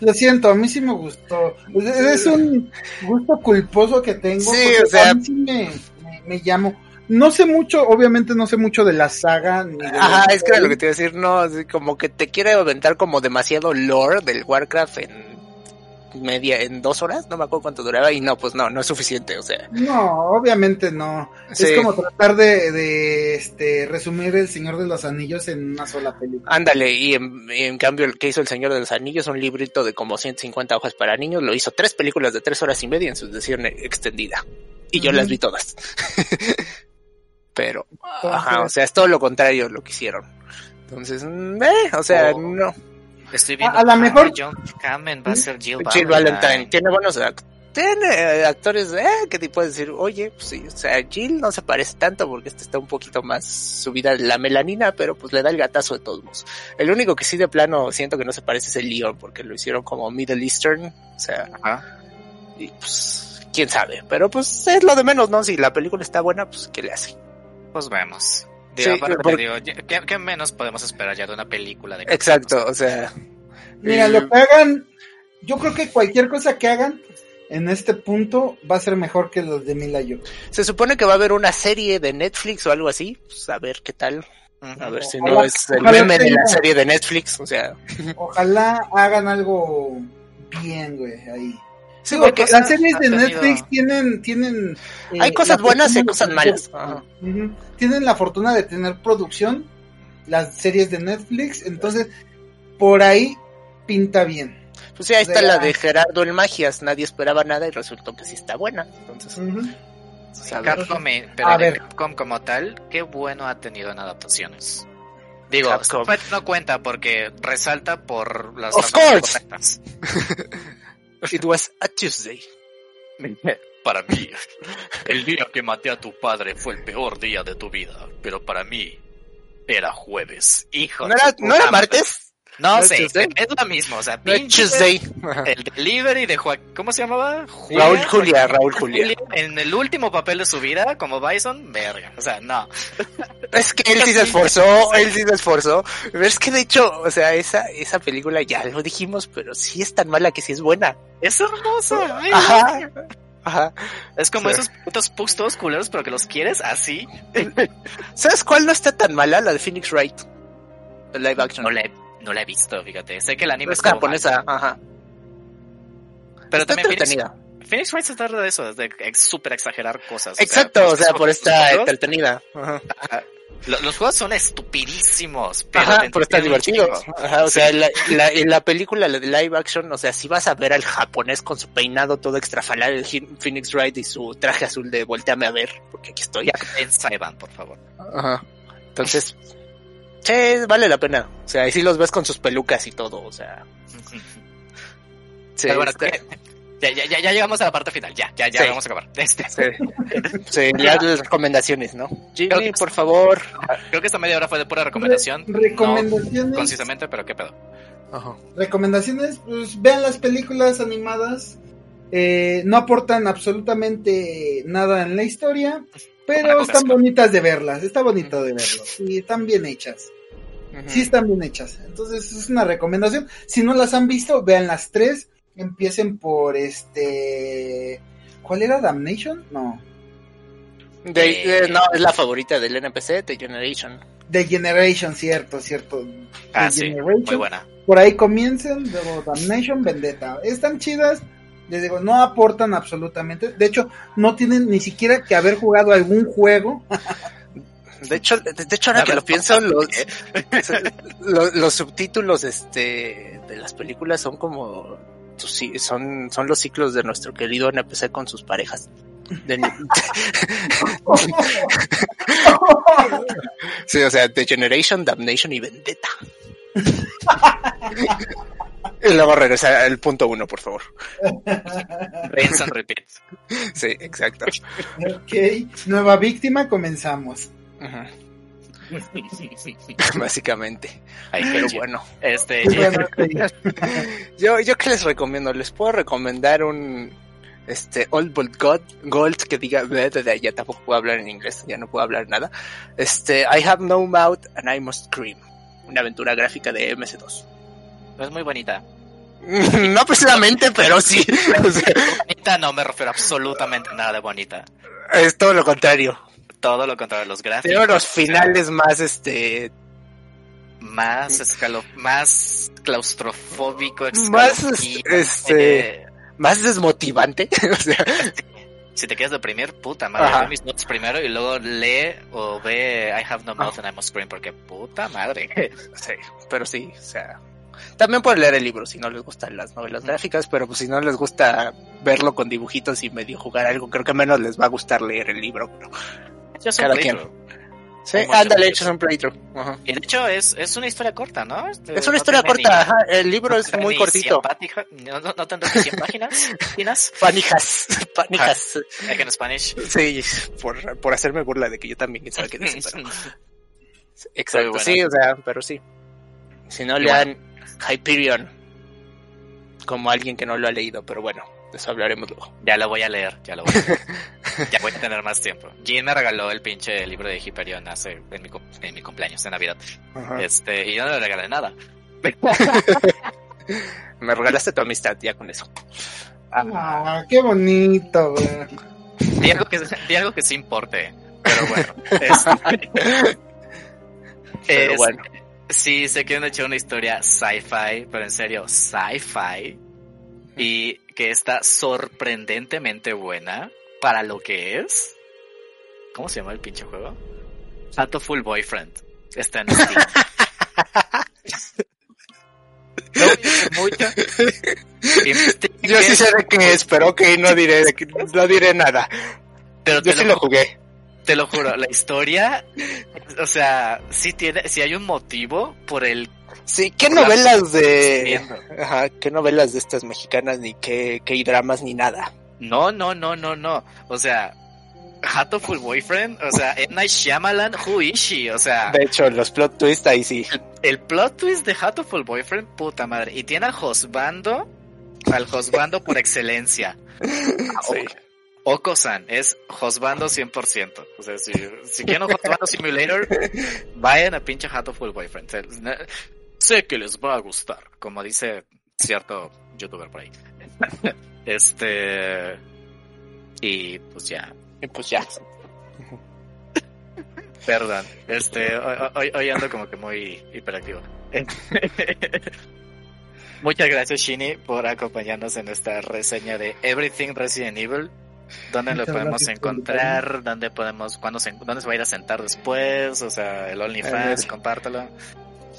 Lo, siento, a mí sí me gustó. Es un gusto culposo que tengo. Sí, o sea, a mí sí me, me, me llamo no sé mucho, obviamente no sé mucho de la saga. Ni de Ajá, es que era lo que te iba a decir, no, como que te quiere aventar como demasiado lore del Warcraft en media, en dos horas, no me acuerdo cuánto duraba, y no, pues no, no es suficiente, o sea. No, obviamente no. Es como tratar de, de este, resumir El Señor de los Anillos en una sola película. Ándale, y en, en, cambio el que hizo El Señor de los Anillos, un librito de como 150 hojas para niños, lo hizo tres películas de tres horas y media en su edición extendida. Y yo las vi todas. pero, ajá, o sea, es todo lo contrario lo que hicieron. Entonces, mm, eh, o sea, oh. no. Estoy viendo a, lo mejor John Kamen va a ser Jill, Jill Valentine. Tiene buenos tiene eh, actores eh, que te puedes decir, oye, pues sí, o sea, Jill no se parece tanto porque este está un poquito más subida la melanina, pero pues le da el gatazo de todos modos. El único que sí de plano siento que no se parece es el Leon, porque lo hicieron como Middle Eastern, o sea, y pues, quién sabe, pero pues es lo de menos, ¿no? Si la película está buena, pues, ¿qué le hace? Pues vemos. Digo, ¿qué, menos podemos esperar ya de una película de Exacto, o sea. Mira, lo que hagan, yo creo que cualquier cosa que hagan en este punto va a ser mejor que los de Mila Yo. Se supone que va a haber una serie de Netflix o algo así, pues a ver qué tal. A ver si no es el meme de la serie de Netflix, o sea. Ojalá hagan algo bien, güey, ahí. Sí, porque las series de Netflix tienen, tienen. Eh, Hay cosas buenas y cosas malas. Tienen la fortuna de tener producción, las series de Netflix, entonces por ahí pinta bien. Pues sí, ahí está la de Gerardo el Magias, nadie esperaba nada y resultó que sí está buena. Entonces, Capcom, pero de Capcom como tal, qué bueno ha tenido en adaptaciones. Digo, no cuenta porque resalta por las Of course. It was a Tuesday. Para mí, el día que maté a tu padre fue el peor día de tu vida, pero para mí era jueves. Hijo. ¿No era, ¿no era martes? No, sé, es lo mismo, o sea, Tuesday. el delivery de Joaquín, ¿cómo se llamaba? Raúl Julia, Raúl Julia. En el último papel de su vida, como Bison, verga, o sea, no. Es que él sí se esforzó, él sí se esforzó. Pero es que de hecho, o sea, esa, esa película ya lo dijimos, pero sí es tan mala que sí es buena. Es hermosa. Ajá. Ajá. Es como esos putos pustos culeros, pero que los quieres así. ¿Sabes cuál no está tan mala? La de Phoenix Wright. The live action. No no la he visto, fíjate. Sé que el anime es, japonesa, ajá. Pero Está también entretenida. Phoenix, Wright se trata de eso, de súper exagerar cosas. Exacto, o sea, por esta entretenida. Ajá. Los, juegos son estupidísimos, pero, Ajá, pero está divertido. Ajá, o sea, la, la, en la película de live action, o sea, si vas a ver al japonés con su peinado todo extrafalar, el Phoenix Wright y su traje azul de volteame a ver, porque aquí estoy. En Saiban, por favor. Ajá. Entonces, Sí, vale la pena. O sea, y si los ves con sus pelucas y todo, o sea. Sí, bueno, este... ya, ya, ya, llegamos a la parte final, ya, ya, ya vamos a acabar. Este. Sí, ya las recomendaciones, ¿no? Jimmy, por favor. Creo que esta media hora fue de pura recomendación. recomendaciones. concisamente, pero qué pedo. Ajá. Recomendaciones, pues vean las películas animadas. Eh, no aportan absolutamente nada en la historia, pero están bonitas de verlas, está bonito de verlas, y están bien hechas. Sí están bien hechas. Entonces es una recomendación. Si no las han visto, vean las tres. Empiecen por este... ¿Cuál era? ¿Damnation? No. De, no, es la favorita del NPC, The Generation. The Generation, cierto, cierto. Ah, sí, muy buena. Por ahí comiencen, luego Damnation, Vendetta. Están chidas, les digo, no aportan absolutamente. De hecho, no tienen ni siquiera que haber jugado algún juego. De hecho, de, hecho ahora que lo pienso, los, los, subtítulos este, de las películas son como son, son los ciclos de nuestro querido NPC con sus parejas. sí, o sea, The Generation, Damnation y Vendetta. Y luego regresa al punto uno, por favor. Rinse and repeat. Sí, exacto. Ok, nueva víctima, comenzamos. Básicamente. Ay, pero bueno. Este, yo, yo qué les recomiendo, les puedo recomendar un este Old Bolt God, Gold que diga ya tampoco puedo hablar en inglés, ya no puedo hablar nada. Este I have no mouth and I must scream. Una aventura gráfica de MS2. Es muy bonita. no precisamente, pero sí. bonita no me refiero absolutamente nada de bonita. Es todo lo contrario. Todo lo contrario, los gráficos. Pero los finales más este más escalo más claustrofóbico, más este más desmotivante, o sea, si te quieres deprimir, puta madre, ve mis notes primero y luego lee o ve I have no mouth and I must scream porque puta madre. sí, pero sí, o sea, también pueden leer el libro si no les gustan las novelas gráficas, pero pues si no les gusta verlo con dibujitos y medio jugar algo, creo que menos les va a gustar leer el libro. Pero cada quien. Sí, ándale, hecho un playthrough. Y de hecho es, es una historia corta, ¿no? Es una historia corta, ajá. El libro es muy cortito. no, no, no tanto 100 páginas. ¿Páginas? Panijas. Panijas. Like en Spanish. Sí, por, por hacerme burla de que yo también sabe qué decir, pero... Exacto, sí, o sea, pero sí. Si no lean Hyperion como alguien que no lo ha leído, pero bueno, de eso hablaremos luego. Ya lo voy a leer, ya lo voy a leer. ya voy a tener más tiempo. Jean me regaló el pinche libro de Hyperion hace en mi, en mi cumpleaños de Navidad. Este, y yo no le regalé nada. me regalaste tu amistad ya con eso. Ah, qué bonito, güey. Di algo que, di algo que sí importe. Pero bueno. Este, pero bueno. Sí, sé que han hecho una historia sci-fi, pero en serio, sci-fi. Y que está sorprendentemente buena para lo que es. ¿Cómo se llama el pinche juego? Full Boyfriend. Está en Steam. mucho. Yo sí sé de qué es, pero ok, no diré, no diré nada. Pero Yo sí lo jugué te lo juro, la historia, o sea, sí tiene, sí hay un motivo por el Sí, ¿qué novelas de... Ajá, qué novelas de estas mexicanas, ni qué, qué dramas, ni nada? No, no, no, no, no. O sea, Hatoful Boyfriend, o sea, M. Night Shyamalan, who is she? O sea... De hecho, los plot twists ahí sí. El, plot twist de Hatoful Boyfriend, puta madre. Y tiene al Josbando, al Josbando por excelencia. Sí. Oko-san es Josbando 100%. O sea, si, si quieren un Josbando Simulator, vayan a pinche Hatoful Boyfriend. Sé que les va a gustar, como dice cierto youtuber por ahí. este. Y pues ya. Y pues ya. Perdón, este, hoy, hoy ando como que muy hiperactivo. Muchas gracias, Shini, por acompañarnos en esta reseña de Everything Resident Evil. ¿Dónde lo podemos encontrar? ¿Dónde podemos, cuándo se, dónde se va a ir a sentar después? O sea, el OnlyFans, compártelo.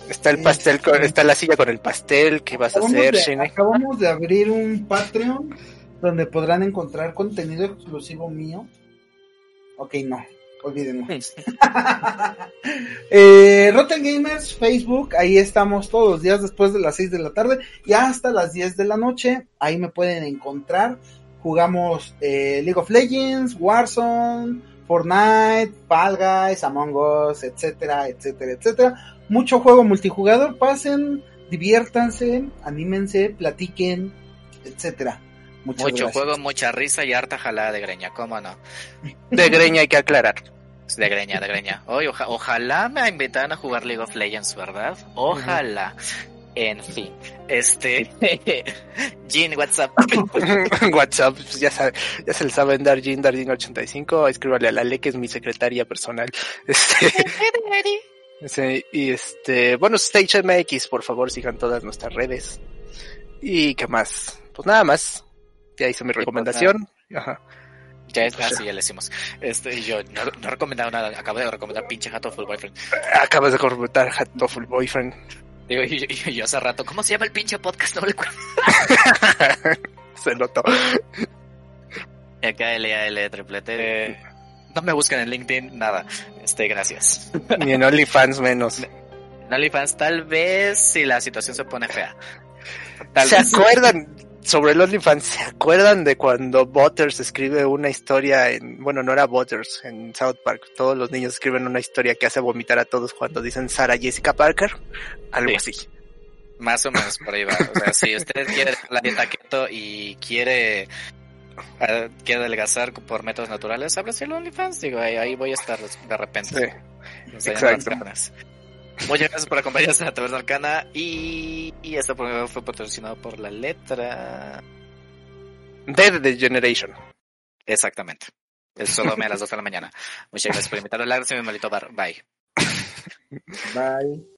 Está el pastel, está la silla con el pastel, ¿qué vas a hacer? Acabamos de abrir un Patreon donde podrán encontrar contenido exclusivo mío. Ok, no, olvídenlo. eh, Rotten Gamers, Facebook, ahí estamos todos los días después de las 6 de la tarde y hasta las 10 de la noche. Ahí me pueden encontrar. Jugamos eh, League of Legends, Warzone, Fortnite, Fall Guys, Among Us, etcétera, etcétera, etcétera. Mucho juego multijugador, pasen, diviértanse, anímense, platiquen, etcétera. Mucho juego, mucha risa y harta jalada de greña, ¿cómo no? De greña hay que aclarar. De greña, de greña. ojalá me invitaran a jugar League of Legends, ¿verdad? Ojalá. En fin, este. Jean, WhatsApp. WhatsApp, pues ya, sabe, ya se le saben dar Jean Dardin85. Escríbale a la Le, que es mi secretaria personal. Este. y este. Bueno, Stage MX, por favor, sigan todas nuestras redes. ¿Y qué más? Pues nada más. Ya hice mi pues recomendación. Ajá. Ya es, así, ya le hicimos. Este, yo no, no he recomendado nada, acabo de recomendar pinche Hatoful Boyfriend. Acabas de recomendar Hatoful Boyfriend. Digo, y, yo hace rato, ¿cómo se llama el pinche podcast? No le Se notó. Acá L triplete. Eh, no me buscan en LinkedIn, nada. Este, gracias. Ni en OnlyFans menos. En OnlyFans tal vez si la situación se pone fea. ¿Se acuerdan? Sobre el OnlyFans, ¿se acuerdan de cuando Butters escribe una historia en, bueno, no era Butters, en South Park, todos los niños escriben una historia que hace vomitar a todos cuando dicen Sarah Jessica Parker? Algo así. Más o menos por ahí va. O sea, si usted quiere la dieta keto y quiere, uh, quiere adelgazar por métodos naturales, ábrase el OnlyFans, digo, ahí, voy a estar de repente. Sí. Exacto. Muchas gracias por acompañarnos en la Taberna Arcana y, y este programa fue patrocinado por la letra de The Generation. Exactamente. Es solo a las 2 de la mañana. Muchas gracias por invitarme. Gracias, mi malito bar. Bye. Bye.